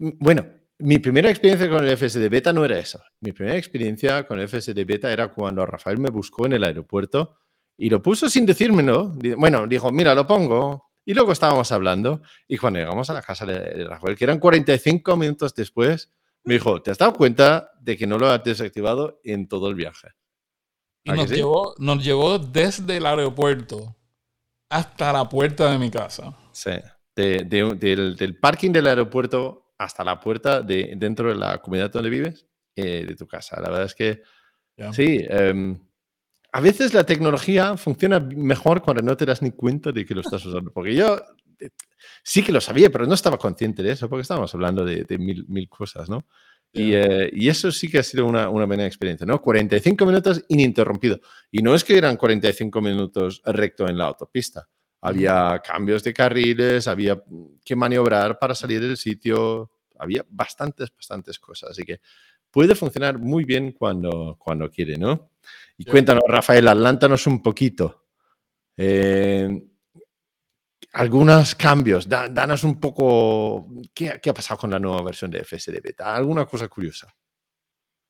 bueno, mi primera experiencia con el FSD Beta no era esa. Mi primera experiencia con el FSD Beta era cuando Rafael me buscó en el aeropuerto y lo puso sin decírmelo. Bueno, dijo, mira, lo pongo. Y luego estábamos hablando y cuando llegamos a la casa de Rafael, que eran 45 minutos después, me dijo, ¿te has dado cuenta de que no lo has desactivado en todo el viaje? Y nos, llevó, nos llevó desde el aeropuerto hasta la puerta de mi casa. Sí, del, del parking del aeropuerto hasta la puerta de dentro de la comunidad donde vives, eh, de tu casa. La verdad es que sí. Em, a veces la tecnología funciona mejor cuando no te das ni cuenta de que lo estás usando. Porque yo sí que lo sabía, pero no estaba consciente de eso, porque estábamos hablando de, mil, mil, cosas, ¿no? Y, eh, y, eso sí que ha sido una, una, buena experiencia, ¿no? 45 minutos ininterrumpido. Y no es que eran 45 minutos recto en la autopista. Había cambios de carriles, había que maniobrar para salir del sitio, había bastantes, bastantes cosas. Así que puede funcionar muy bien cuando, cuando quiere, ¿no? Y cuéntanos, Rafael, adelántanos un poquito. Eh, algunos cambios, danos un poco, ¿qué, ha pasado con la nueva versión de FSD Beta? ¿Alguna cosa curiosa?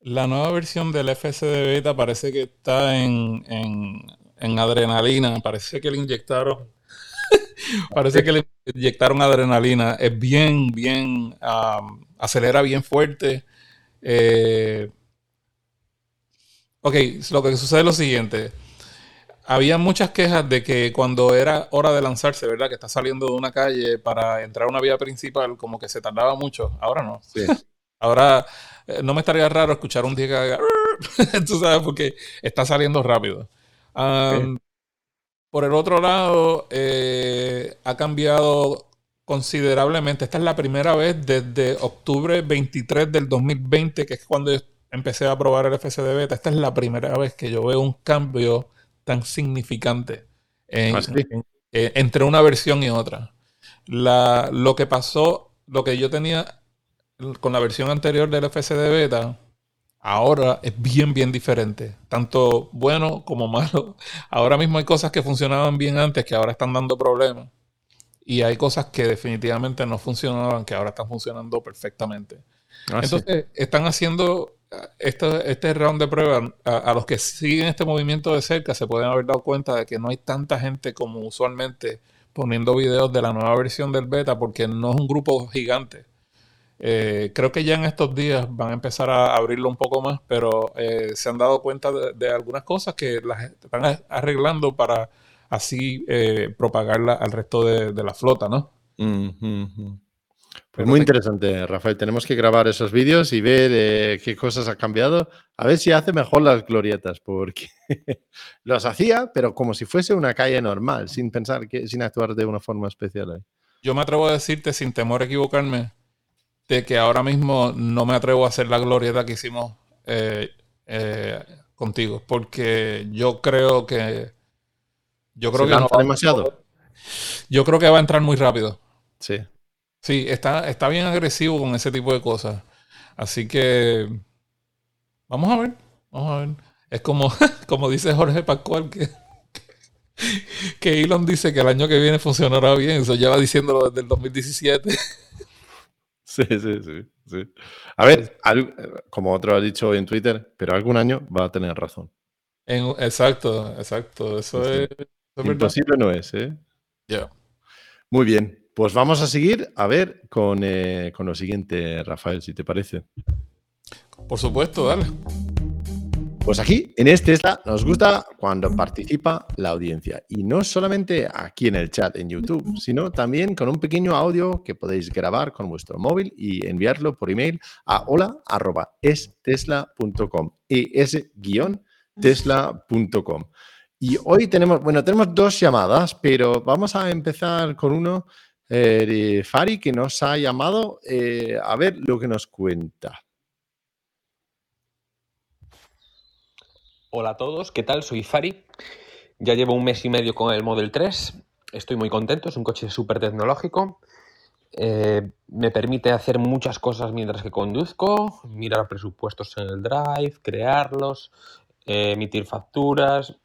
La nueva versión del FSD Beta parece que está en, en adrenalina, parece que le inyectaron Parece que le inyectaron adrenalina. Es bien, bien, acelera bien fuerte. Eh, ok, lo que sucede es lo siguiente. Había muchas quejas de que cuando era hora de lanzarse, ¿verdad? Que está saliendo de una calle para entrar a una vía principal, como que se tardaba mucho. Ahora no. Ahora eh, no me estaría raro escuchar un día que haga... Tú sabes, porque está saliendo rápido. Por el otro lado, eh, ha cambiado considerablemente. Esta es la primera vez desde octubre 23 del 2020, que es cuando empecé a probar el FSD beta. Esta es la primera vez que yo veo un cambio tan significante ah, eh, entre una versión y otra. lo que pasó, lo que yo tenía con la versión anterior del FSD beta, ahora es bien, bien diferente. Tanto bueno como malo. Ahora mismo hay cosas que funcionaban bien antes que ahora están dando problemas. Y hay cosas que definitivamente no funcionaban que ahora están funcionando perfectamente. Ah, Entonces, están haciendo este, este round de prueba. A, los que siguen este movimiento de cerca se pueden haber dado cuenta de que no hay tanta gente como usualmente poniendo videos de la nueva versión del beta porque no es un grupo gigante eh, creo que ya en estos días van a empezar a abrirlo un poco más, pero eh, se han dado cuenta de, algunas cosas que las están arreglando para así eh, propagarla al resto de, la flota, ¿no? Pues muy interesante, Rafael. Tenemos que grabar esos vídeos y ver qué cosas ha cambiado. A ver si hace mejor las glorietas, porque los hacía, pero como si fuese una calle normal, sin pensar que, sin actuar de una forma especial. Yo me atrevo a decirte, sin temor a equivocarme, de que ahora mismo no me atrevo a hacer la glorieta que hicimos eh, eh, contigo, porque yo creo que yo creo que no demasiado. Yo creo que va a entrar muy rápido. Sí. Sí, está, está bien agresivo con ese tipo de cosas. Así que vamos a ver, vamos a ver. Es como, como dice Jorge Pascual que, que Elon dice que el año que viene funcionará bien. Eso lleva diciéndolo desde el 2017. Sí, sí, sí. sí. A ver, como otro ha dicho en Twitter, pero algún año va a tener razón. exacto, exacto. Eso es. Imposible no es, ¿eh? Ya. Muy bien. Pues vamos a seguir a ver con, eh, con lo siguiente, Rafael, si te parece. Por supuesto, dale. Pues aquí, en este Tesla, nos gusta cuando participa la audiencia. Y no solamente aquí en el chat en YouTube, sino también con un pequeño audio que podéis grabar con vuestro móvil y enviarlo por email a hola.estesla.com. es-tesla.com. Y hoy tenemos, bueno, tenemos dos llamadas, pero vamos a empezar con uno eh, Fari, que nos ha llamado eh, a ver lo que nos cuenta. Hola a todos, ¿qué tal? Soy Fari. Ya llevo un mes y medio con el Model 3. Estoy muy contento, es un coche súper tecnológico. Eh, me permite hacer muchas cosas mientras que conduzco, mirar presupuestos en el Drive, crearlos, emitir facturas,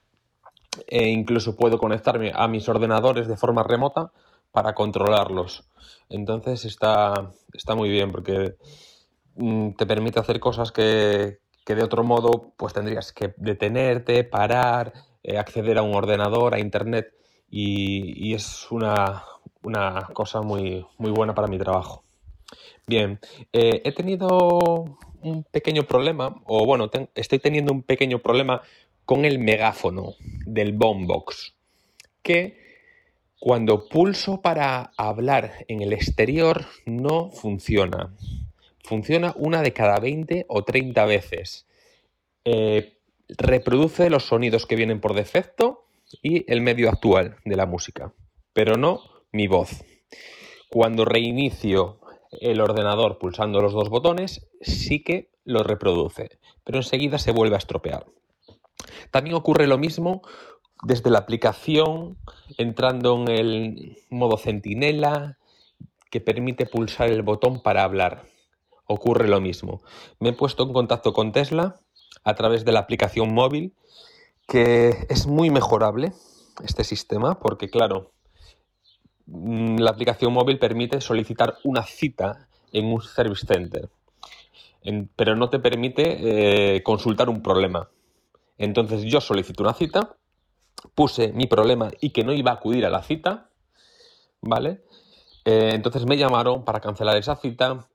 e incluso puedo conectarme a mis ordenadores de forma remota para controlarlos. Entonces está, está muy bien porque mm, te permite hacer cosas que, de otro modo pues tendrías que detenerte, parar, eh, acceder a un ordenador, a internet y, es una, cosa muy, muy buena para mi trabajo. Bien, eh, he tenido un pequeño problema, o bueno, estoy teniendo un pequeño problema con el megáfono del Boombox, que cuando pulso para hablar en el exterior no funciona. Funciona una de cada 20 o 30 veces. Eh, reproduce los sonidos que vienen por defecto y el medio actual de la música, pero no mi voz. Cuando reinicio el ordenador pulsando los dos botones, sí que lo reproduce, pero enseguida se vuelve a estropear. También ocurre lo mismo desde la aplicación, entrando en el modo centinela, que permite pulsar el botón para hablar. Ocurre lo mismo. Me he puesto en contacto con Tesla a través de la aplicación móvil, que es muy mejorable este sistema, porque claro, mm, la aplicación móvil permite solicitar una cita en un service center, pero no te permite eh, consultar un problema. Entonces yo solicito una cita puse mi problema y que no iba a acudir a la cita, ¿vale? Eh, entonces me llamaron para cancelar esa cita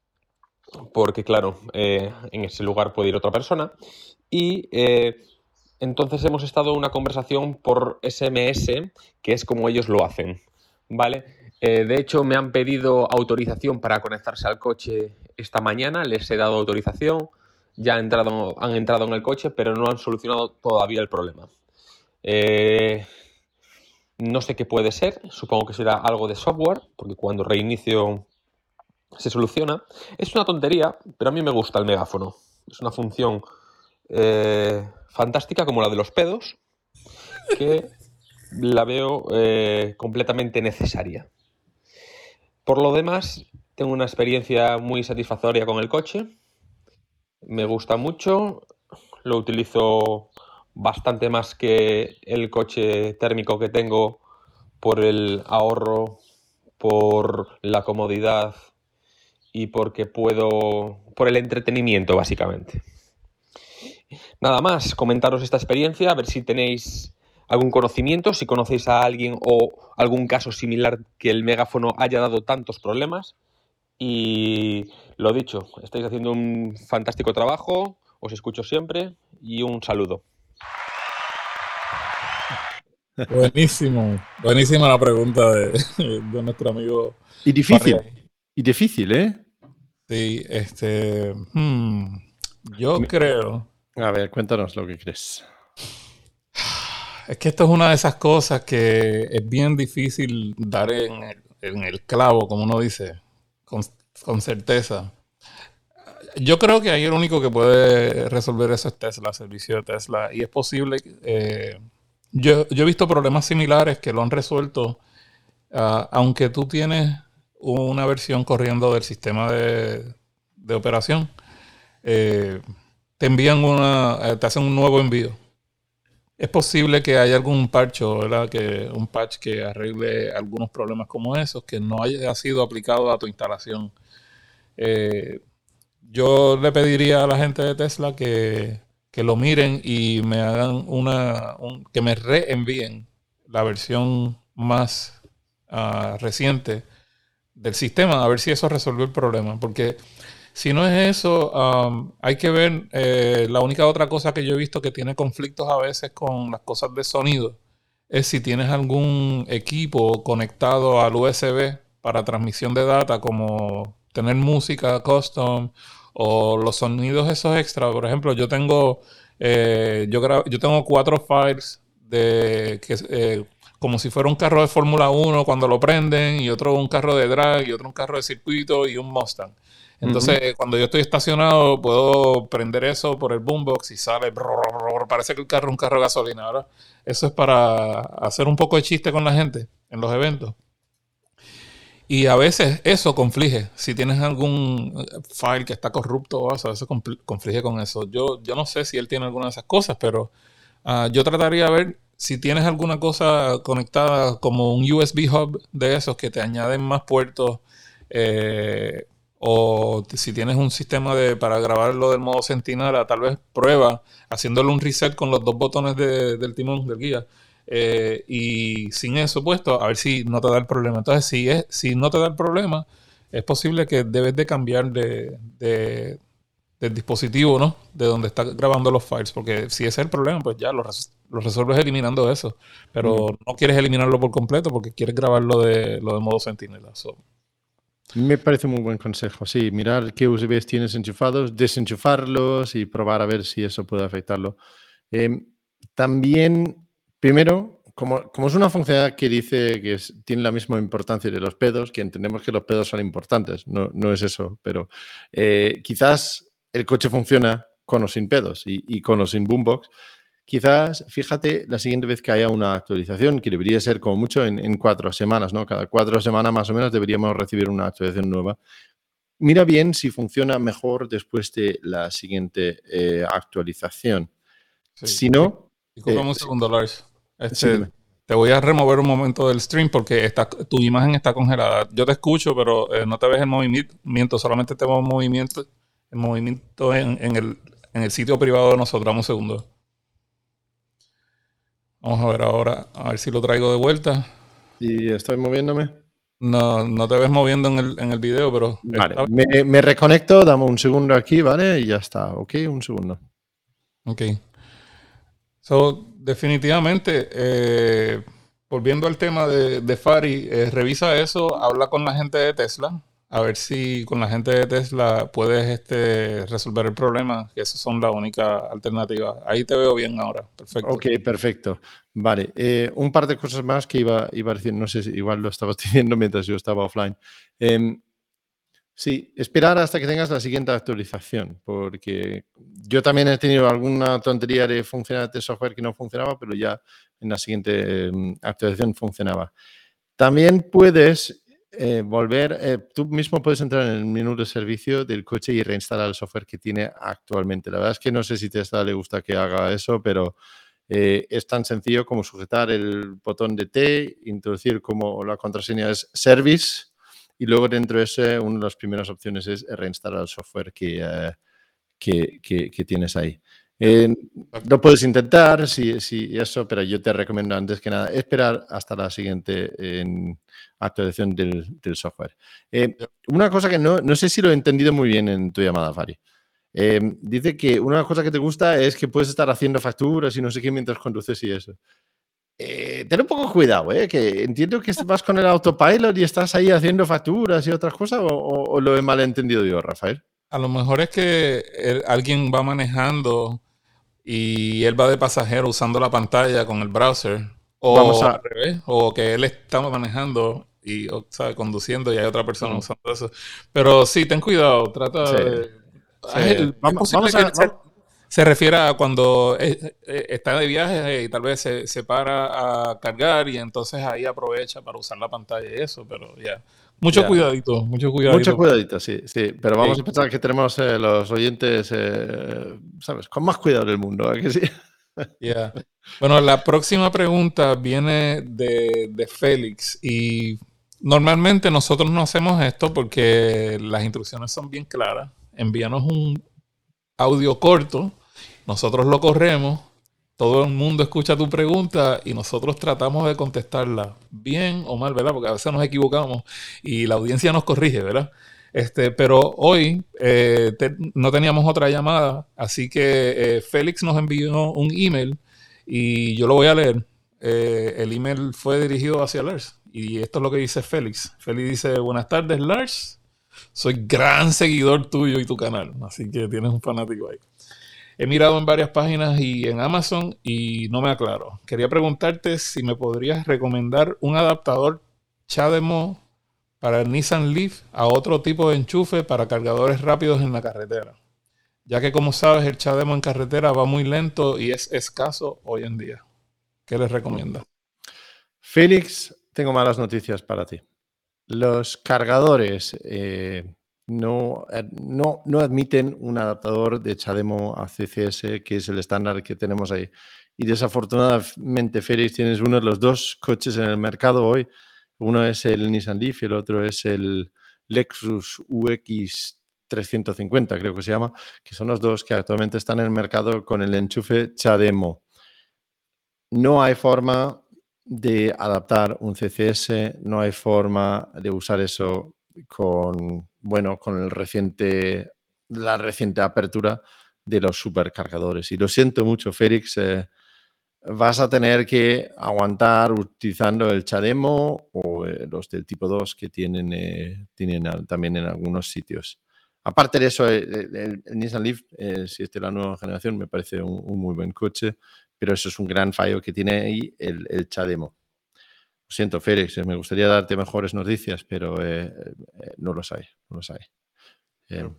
porque, claro, eh, en ese lugar puede ir otra persona y eh, entonces hemos estado en una conversación por SMS, que es como ellos lo hacen, ¿vale? de hecho, me han pedido autorización para conectarse al coche esta mañana, les he dado autorización, ya han entrado, han entrado en el coche, pero no han solucionado todavía el problema. Eh, no sé qué puede ser, supongo que será algo de software, porque cuando reinicio se soluciona. Es una tontería, pero a mí me gusta el megáfono. Es una función eh, fantástica como la de los pedos, que la veo eh, completamente necesaria. Por lo demás, tengo una experiencia muy satisfactoria con el coche. Me gusta mucho, lo utilizo bastante más que el coche térmico que tengo por el ahorro, por la comodidad y porque puedo, por el entretenimiento básicamente. Nada más, comentaros esta experiencia, a ver si tenéis algún conocimiento, si conocéis a alguien o algún caso similar que el megáfono haya dado tantos problemas. Y lo dicho, estáis haciendo un fantástico trabajo, os escucho siempre y un saludo. Buenísimo, buenísima la pregunta de, nuestro amigo. Y difícil, y difícil, ¿eh? Sí, este. Hmm, yo creo. A ver, cuéntanos lo que crees. Es que esto es una de esas cosas que es bien difícil dar en el, clavo, como uno dice, con, certeza. Yo creo que ahí el único que puede resolver eso es Tesla, servicio de Tesla. Y es posible eh, yo, he visto problemas similares que lo han resuelto, ah, aunque tú tienes una versión corriendo del sistema de, operación. eh, te envían una, eh, te hacen un nuevo envío. Es posible que haya algún parcho, ¿verdad? Que, un patch que arregle algunos problemas como esos, que no haya sido aplicado a tu instalación. Eh, yo le pediría a la gente de Tesla que, que lo miren y me hagan una, que me reenvíen la versión más ah, reciente del sistema, a ver si eso resolvió el problema. Porque si no es eso, hay que ver, eh, la única otra cosa que yo he visto que tiene conflictos a veces con las cosas de sonido es si tienes algún equipo conectado al USB para transmisión de data, como tener música custom o los sonidos esos extra. Por ejemplo, yo tengo, eh, yo, yo tengo cuatro files de que eh, como si fuera un carro de Fórmula 1 cuando lo prenden, y otro un carro de drag, y otro un carro de circuito y un Mustang. Entonces, cuando yo estoy estacionado, puedo prender eso por el boombox y sale, parece que el carro es un carro de gasolina. Ahora, eso es para hacer un poco de chiste con la gente en los eventos. Y a veces eso conflige. Si tienes algún eh, file que está corrupto, a veces conflige con eso. Yo, yo no sé si él tiene alguna de esas cosas, pero ah, yo trataría de ver si tienes alguna cosa conectada como un USB hub de esos que te añaden más puertos, eh, o si tienes un sistema de, para grabarlo del modo Sentinela, tal vez prueba haciéndole un reset con los dos botones del timón del guía. Eh, y sin eso puesto, a ver si no te da el problema. Entonces, si, es, si no te da el problema, es posible que debes de cambiar de, del dispositivo, ¿no? De donde está grabando los files, porque si ese es el problema, pues ya lo, resuelves eliminando eso, pero no quieres eliminarlo por completo porque quieres grabarlo de, lo de modo Sentinela. Me parece muy buen consejo, sí, mirar qué USBs tienes enchufados, desenchufarlos y probar a ver si eso puede afectarlo. Em, también, primero, como, como, es una funcionalidad que dice que tiene la misma importancia de los pedos, que entendemos que los pedos son importantes, no, no es eso, pero eh, quizás el coche funciona con o sin pedos y, con o sin boombox. Quizás, fíjate, la siguiente vez que haya una actualización, que debería ser como mucho en, cuatro semanas, ¿no? Cada cuatro semanas más o menos deberíamos recibir una actualización nueva. Mira bien si funciona mejor después de la siguiente eh, actualización. Si no... Disculpa un eh, segundo, Lars. Este, te voy a remover un momento del stream porque está, tu imagen está congelada. Yo te escucho, pero eh, no te ves en movimiento, solamente te veo en movimiento el movimiento en, el, en el sitio privado de nosotros. Dame un segundo. Vamos a ver ahora, a ver si lo traigo de vuelta. ¿Y estoy moviéndome? No, no te ves moviendo en el, en el video, pero... Vale, me, me, reconecto, dame un segundo aquí, ¿vale? Y ya está, ok, un segundo. Ok. So, definitivamente, eh, volviendo al tema de, de Fari, eh, revisa eso, habla con la gente de Tesla, a ver si con la gente de Tesla puedes este, resolver el problema, que esas son la única alternativa. Ahí te veo bien ahora. Perfecto. Ok, perfecto. Vale. Eh, un par de cosas más que iba, iba, a decir, no sé si igual lo estabas diciendo mientras yo estaba offline. Em, sí, esperar hasta que tengas la siguiente actualización, porque yo también he tenido alguna tontería de funcionar de software que no funcionaba, pero ya en la siguiente em, actualización funcionaba. También puedes eh, volver, eh, tú mismo puedes entrar en el menú de servicio del coche y reinstalar el software que tiene actualmente. La verdad es que no sé si Tesla le gusta que haga eso, pero eh, es tan sencillo como sujetar el botón de T, introducir como la contraseña es service y luego dentro de ese una de las primeras opciones es reinstalar el software que, que tienes ahí. Eh, lo puedes intentar, si, si, eso, pero yo te recomiendo antes que nada esperar hasta la siguiente actualización del, software. Eh, una cosa que no, no, sé si lo he entendido muy bien en tu llamada, Fari. Eh, dice que una cosa que te gusta es que puedes estar haciendo facturas y no sé qué mientras conduces y eso. Ten un poco cuidado, ¿eh? que entiendo que vas con el autopilot y estás ahí haciendo facturas y otras cosas, o, lo he malentendido yo, Rafael. A lo mejor es que alguien va manejando y él va de pasajero usando la pantalla con el browser. O al revés, o que él está manejando y conduciendo y hay otra persona mm. usando eso. Pero sí, ten cuidado, trata de... vamos, a, se, refiere a cuando está de viaje y tal vez se, se, para a cargar y entonces ahí aprovecha para usar la pantalla y eso, pero ya. Mucho Ya. cuidadito, mucho cuidadito. Mucho cuidadito, sí, sí. Pero vamos Sí. a pensar que tenemos eh, los oyentes, eh, ¿sabes? Con más cuidado del mundo, ¿a que sí? Yeah. Bueno, la próxima pregunta viene de, de Félix y normalmente nosotros no hacemos esto porque las instrucciones son bien claras. Envíanos un audio corto, nosotros lo corremos, todo el mundo escucha tu pregunta y nosotros tratamos de contestarla bien o mal, ¿verdad? Porque a veces nos equivocamos y la audiencia nos corrige, ¿verdad? Este, pero hoy eh, no teníamos otra llamada, así que eh, Félix nos envió un email y yo lo voy a leer. Eh, el email fue dirigido hacia Lars y esto es lo que dice Félix. Félix dice, buenas tardes Lars, soy gran seguidor tuyo y tu canal, así que tienes un fanático ahí. He mirado en varias páginas y en Amazon y no me aclaro. Quería preguntarte si me podrías recomendar un adaptador CHAdeMO para el Nissan Leaf a otro tipo de enchufe para cargadores rápidos en la carretera. Ya que como sabes el CHAdeMO en carretera va muy lento y es escaso hoy en día. ¿Qué les recomiendas? Félix, tengo malas noticias para ti. Los cargadores eh, no, eh, no, no admiten un adaptador de CHAdeMO a CCS, que es el estándar que tenemos ahí. Y desafortunadamente, Félix, tienes uno de los dos coches en el mercado hoy. Uno es el Nissan Leaf y el otro es el Lexus UX 350, creo que se llama, que son los dos que actualmente están en el mercado con el enchufe CHAdeMO. No hay forma de adaptar un CCS, no hay forma de usar eso con, bueno, con el reciente, la reciente apertura de los supercargadores. Y lo siento mucho, Félix, eh, vas a tener que aguantar utilizando el Chademo o eh, los del tipo 2 que tienen, eh, tienen también en algunos sitios. Aparte de eso, el, el- Nissan Leaf, eh, si es de la nueva generación, me parece un muy buen coche, pero eso es un gran fallo que tiene ahí el, el Chademo. Lo siento, Félix, eh, me gustaría darte mejores noticias, pero eh, eh, no los hay, no los hay. Eh,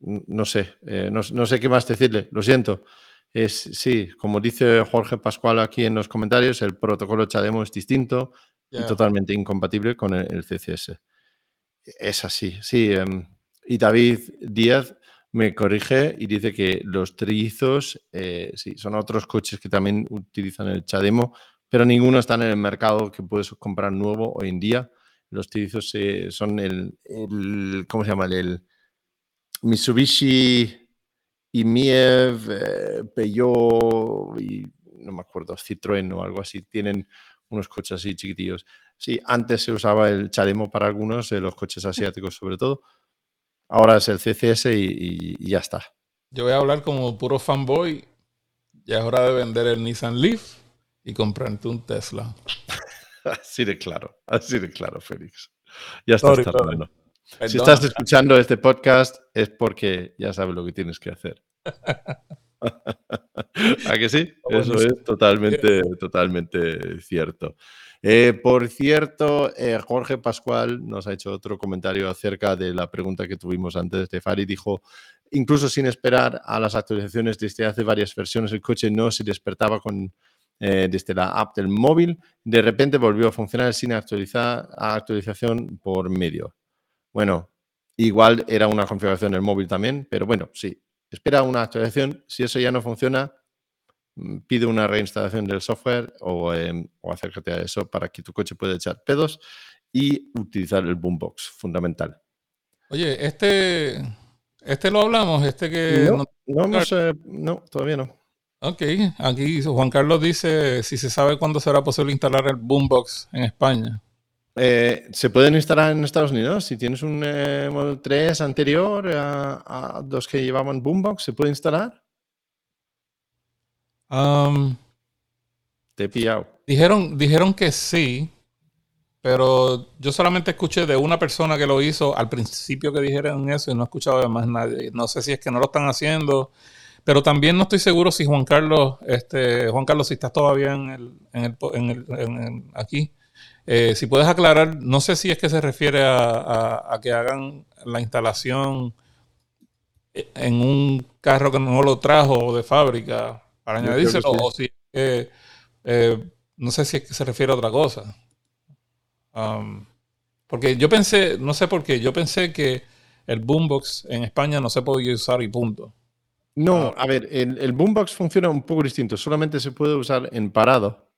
no sé, eh, no, no sé qué más decirle, lo siento. Es, sí, como dice Jorge Pascual aquí en los comentarios, el protocolo Chademo es distinto y totalmente incompatible con el, el CCS. Es así, sí. em, y David Díaz me corrige y dice que los trillizos, eh, sí, son otros coches que también utilizan el Chademo, pero ninguno está en el mercado que puedes comprar nuevo hoy en día. Los trillizos eh, son el, ¿cómo se llama? El Mitsubishi IMIEV, eh, Peugeot y no me acuerdo, Citroën o algo así. Tienen unos coches así chiquitillos. Sí, antes se usaba el Chademo para algunos, eh, los coches asiáticos sobre todo. Ahora es el CCS y, y- y ya está. Yo voy a hablar como puro fanboy. Ya es hora de vender el Nissan Leaf y comprarte un Tesla. Así de claro, así de claro, Félix. Ya estás Sorry, tardando. Si Perdona. estás escuchando este podcast es porque ya sabes lo que tienes que hacer. ¿A que sí? Eso es totalmente, totalmente cierto. Eh, por cierto, eh, Jorge Pascual nos ha hecho otro comentario acerca de la pregunta que tuvimos antes de Fari. Dijo, incluso sin esperar a las actualizaciones desde hace varias versiones, el coche no se despertaba con, eh, desde la app del móvil. De repente volvió a funcionar sin actualizar, actualización por medio. Bueno, igual era una configuración del móvil también, pero bueno, sí. Espera una actualización. Si eso ya no funciona, pide una reinstalación del software o, em, o acércate a eso para que tu coche pueda echar pedos y utilizar el boombox, fundamental. Oye, este, este lo hablamos, este que... no, no- no, todavía no. Ok, aquí Juan Carlos dice si se sabe cuándo será posible instalar el Boombox en España. Eh, ¿Se pueden instalar en Estados Unidos? Si tienes un eh, Model 3 anterior a, a los que llevaban Boombox, ¿se puede instalar? Um, Te he pillado. dijeron, dijeron que sí, pero yo solamente escuché de una persona que lo hizo al principio que dijeron eso y no he escuchado de más nadie. No sé si es que no lo están haciendo, pero también no estoy seguro si Juan Carlos, este, Juan Carlos, si estás todavía en el, en el, en el- en el- aquí, eh, si puedes aclarar, no sé si es que se refiere a, a- a que hagan la instalación en un carro que no lo trajo de fábrica para añadírselo, sí. o si eh, eh, no sé si es que se refiere a otra cosa. Um, Porque yo pensé, no sé por qué, yo pensé que el boombox en España no se podía usar y punto. No, a ver, el, el boombox funciona un poco distinto. Solamente se puede usar en parado.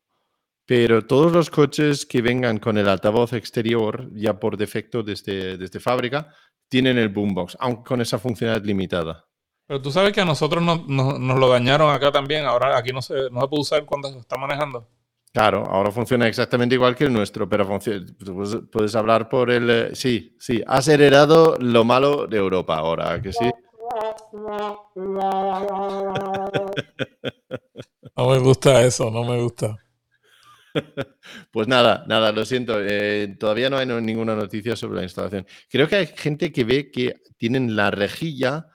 Pero todos los coches que vengan con el altavoz exterior, ya por defecto desde, desde fábrica, tienen el boombox, aunque con esa funcionalidad limitada. Pero tú sabes que a nosotros nos, nos- nos lo dañaron acá también. Ahora aquí no se, no se puede usar cuando se está manejando. Claro, ahora funciona exactamente igual que el nuestro, pero puedes, puedes hablar por el... eh, Sí, sí, has heredado lo malo de Europa ahora, ¿a que sí? No me gusta eso, no me gusta. Pues nada, nada, lo siento. eh, todavía no hay no- ninguna noticia sobre la instalación. Creo que hay gente que ve que tienen la rejilla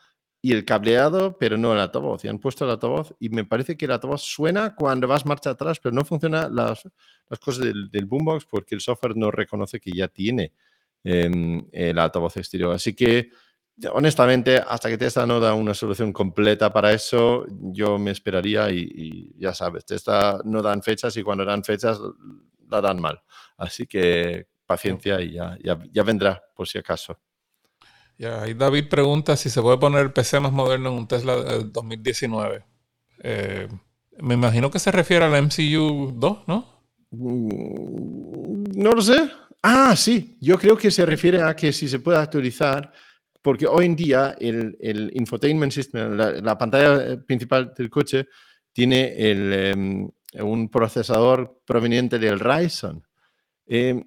y el cableado, pero no el altavoz. Y han puesto el altavoz y me parece que el altavoz suena cuando vas marcha atrás, pero no funciona las, las cosas del, del boombox porque el software no reconoce que ya tiene em, el altavoz exterior. Así que, honestamente, hasta que Tesla no da una solución completa para eso, yo me esperaría y, y ya sabes, Tesla no dan fechas y cuando dan fechas la dan mal. Así que paciencia y ya, ya, ya vendrá, por si acaso. Ya, ahí David pregunta si se puede poner el PC más moderno en un Tesla del 2019. Eh, me imagino que se refiere al MCU 2, ¿no? Mm, No lo sé. Ah, sí. Yo creo que se refiere a que si se puede actualizar, porque hoy en día el, infotainment system, la, la pantalla principal del coche, tiene el, em, un procesador proveniente del Ryzen. Em,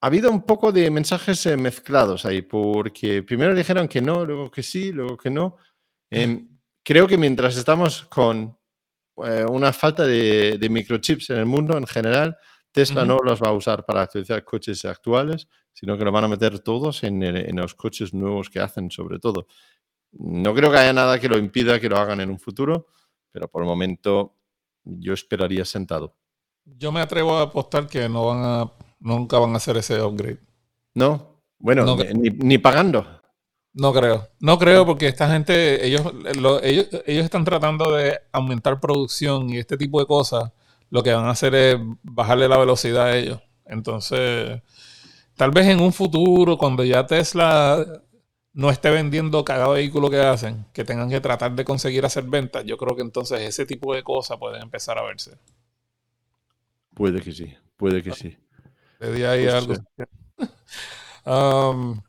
ha habido un poco de mensajes eh, mezclados ahí, porque primero dijeron que no, luego que sí, luego que no. Em, creo que mientras estamos con eh, una falta de, de microchips en el mundo en general, Tesla no los va a usar para actualizar coches actuales, sino que lo van a meter todos en, el- en los coches nuevos que hacen, sobre todo. No creo que haya nada que lo impida que lo hagan en un futuro, pero por el momento yo esperaría sentado. Yo me atrevo a apostar que no van a, nunca van a hacer ese upgrade. ¿No? Bueno, No, ni, ni pagando. No creo. No creo porque esta gente, ellos, lo- ellos, ellos están tratando de aumentar producción y este tipo de cosas. Lo que van a hacer es bajarle la velocidad a ellos. Entonces, tal vez en un futuro, cuando ya Tesla no esté vendiendo cada vehículo que hacen, que tengan que tratar de conseguir hacer ventas, yo creo que entonces ese tipo de cosas pueden empezar a verse. Puede que sí, puede que sí. Le di ahí algo. eh. Um,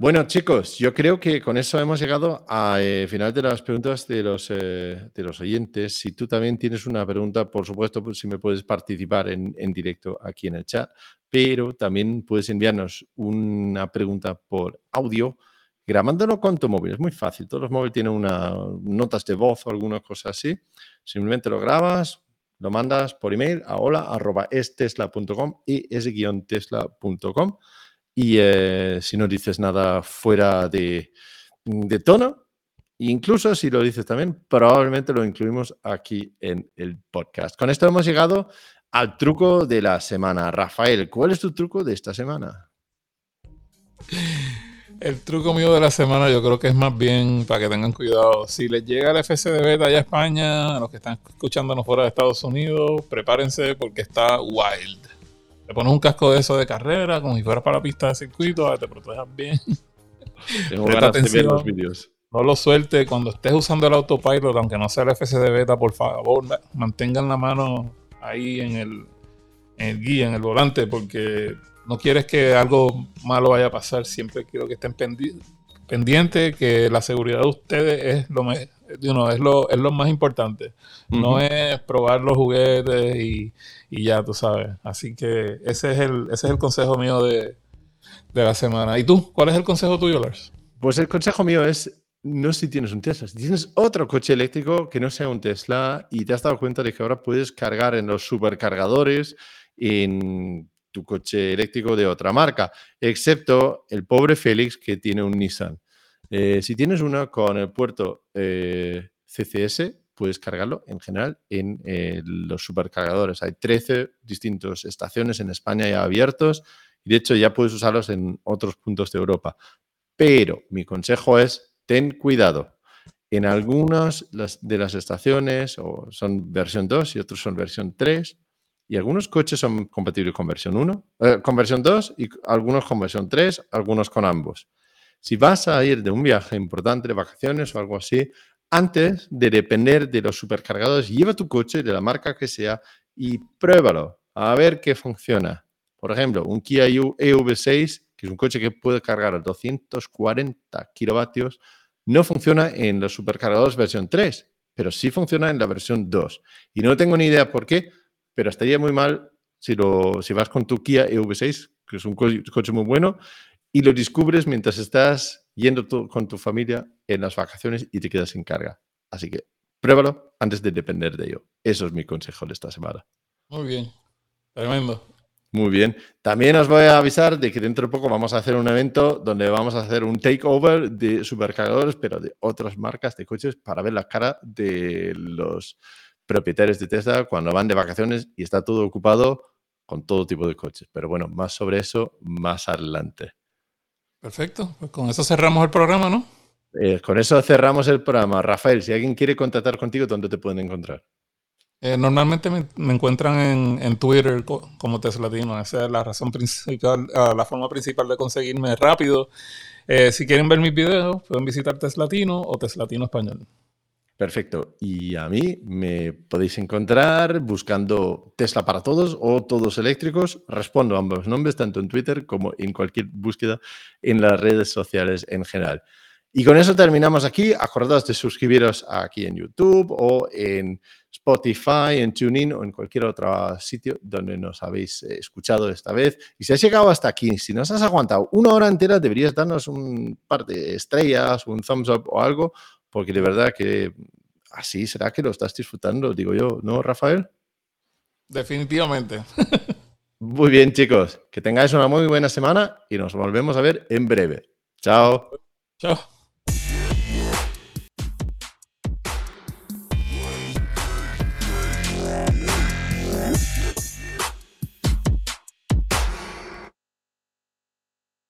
Bueno, chicos, yo creo que con eso hemos llegado al final de las preguntas de los, eh, de los oyentes. Si tú también tienes una pregunta, por supuesto, pues si me puedes participar en, en directo aquí en el chat, pero también puedes enviarnos una pregunta por audio grabándolo con tu móvil. Es muy fácil. Todos los móviles tienen una, notas de voz o alguna cosa así. Simplemente lo grabas, lo mandas por email a hola.estesla.com y es-tesla.com. Y eh, si no dices nada fuera de, de tono, incluso si lo dices también, probablemente lo incluimos aquí en el podcast. Con esto hemos llegado al truco de la semana. Rafael, ¿cuál es tu truco de esta semana? El truco mío de la semana yo creo que es más bien para que tengan cuidado. Si les llega el FC de beta allá a España, a los que están escuchándonos fuera de Estados Unidos, prepárense porque está wild. Te pones un casco de eso de carrera, como si fueras para la pista de circuito, te protejas bien. Tengo ganas de ver los vídeos. No lo suelte cuando estés usando el autopilot, aunque no sea el FC de beta, por favor, ma- mantengan la mano ahí en el, en el guía, en el volante, porque no quieres que algo malo vaya a pasar. Siempre quiero que estén pendi- pendientes, que la seguridad de ustedes es lo, me- you know, es lo, es lo más importante. No es probar los juguetes y, y ya, tú sabes. Así que ese es el, ese es el consejo mío de, de la semana. ¿Y tú? ¿Cuál es el consejo tuyo, Lars? Pues el consejo mío es, no si tienes un Tesla, si tienes otro coche eléctrico que no sea un Tesla y te has dado cuenta de que ahora puedes cargar en los supercargadores en tu coche eléctrico de otra marca, excepto el pobre Félix que tiene un Nissan. Eh, si tienes uno con el puerto eh, CCS, puedes cargarlo en general en eh, los supercargadores. Hay 13 distintas estaciones en España ya abiertos y de hecho ya puedes usarlos en otros puntos de Europa. Pero mi consejo es, ten cuidado. En algunas de las estaciones, o son versión 2 y otros son versión 3, Y algunos coches son compatibles con versión 1, eh, con versión 2 y algunos con versión 3, algunos con ambos. Si vas a ir de un viaje importante, de vacaciones o algo así, antes de depender de los supercargadores, lleva tu coche de la marca que sea y pruébalo a ver qué funciona. Por ejemplo, un Kia EV6, que es un coche que puede cargar a 240 kilovatios, no funciona en los supercargadores versión 3, pero sí funciona en la versión 2. Y no tengo ni idea por qué, pero estaría muy mal si, lo, si vas con tu Kia EV6, que es un coche muy bueno, y lo descubres mientras estás yendo con tu familia en las vacaciones y te quedas sin carga. Así que pruébalo antes de depender de ello. Eso es mi consejo de esta semana. Muy bien, tremendo. Muy bien. También os voy a avisar de que dentro de poco vamos a hacer un evento donde vamos a hacer un takeover de supercargadores, pero de otras marcas de coches para ver la cara de los propietarios de Tesla cuando van de vacaciones y está todo ocupado con todo tipo de coches. Pero bueno, más sobre eso más adelante. Perfecto, pues con eso cerramos el programa, ¿no? Eh, con eso cerramos el programa. Rafael, si alguien quiere contactar contigo, ¿dónde te pueden encontrar? Eh, normalmente me, encuentran en, Twitter como Teslatino. Esa es la razón principal, ah, la forma principal de conseguirme rápido. Eh, si quieren ver mis videos, pueden visitar Teslatino o Teslatino Español. Perfecto. Y a mí me podéis encontrar buscando Tesla para todos o todos eléctricos. Respondo a ambos nombres, tanto en Twitter como en cualquier búsqueda en las redes sociales en general. Y con eso terminamos aquí. Acordaos de suscribiros aquí en YouTube o en Spotify, en TuneIn o en cualquier otro sitio donde nos habéis eh, escuchado esta vez. Y si has llegado hasta aquí, si nos has aguantado una hora entera, deberías darnos un par de estrellas, un thumbs up o algo porque de verdad que así será que lo estás disfrutando, digo yo, ¿no, Rafael? Definitivamente. Muy bien, chicos, que tengáis una muy buena semana y nos volvemos a ver en breve. Chao. Chao.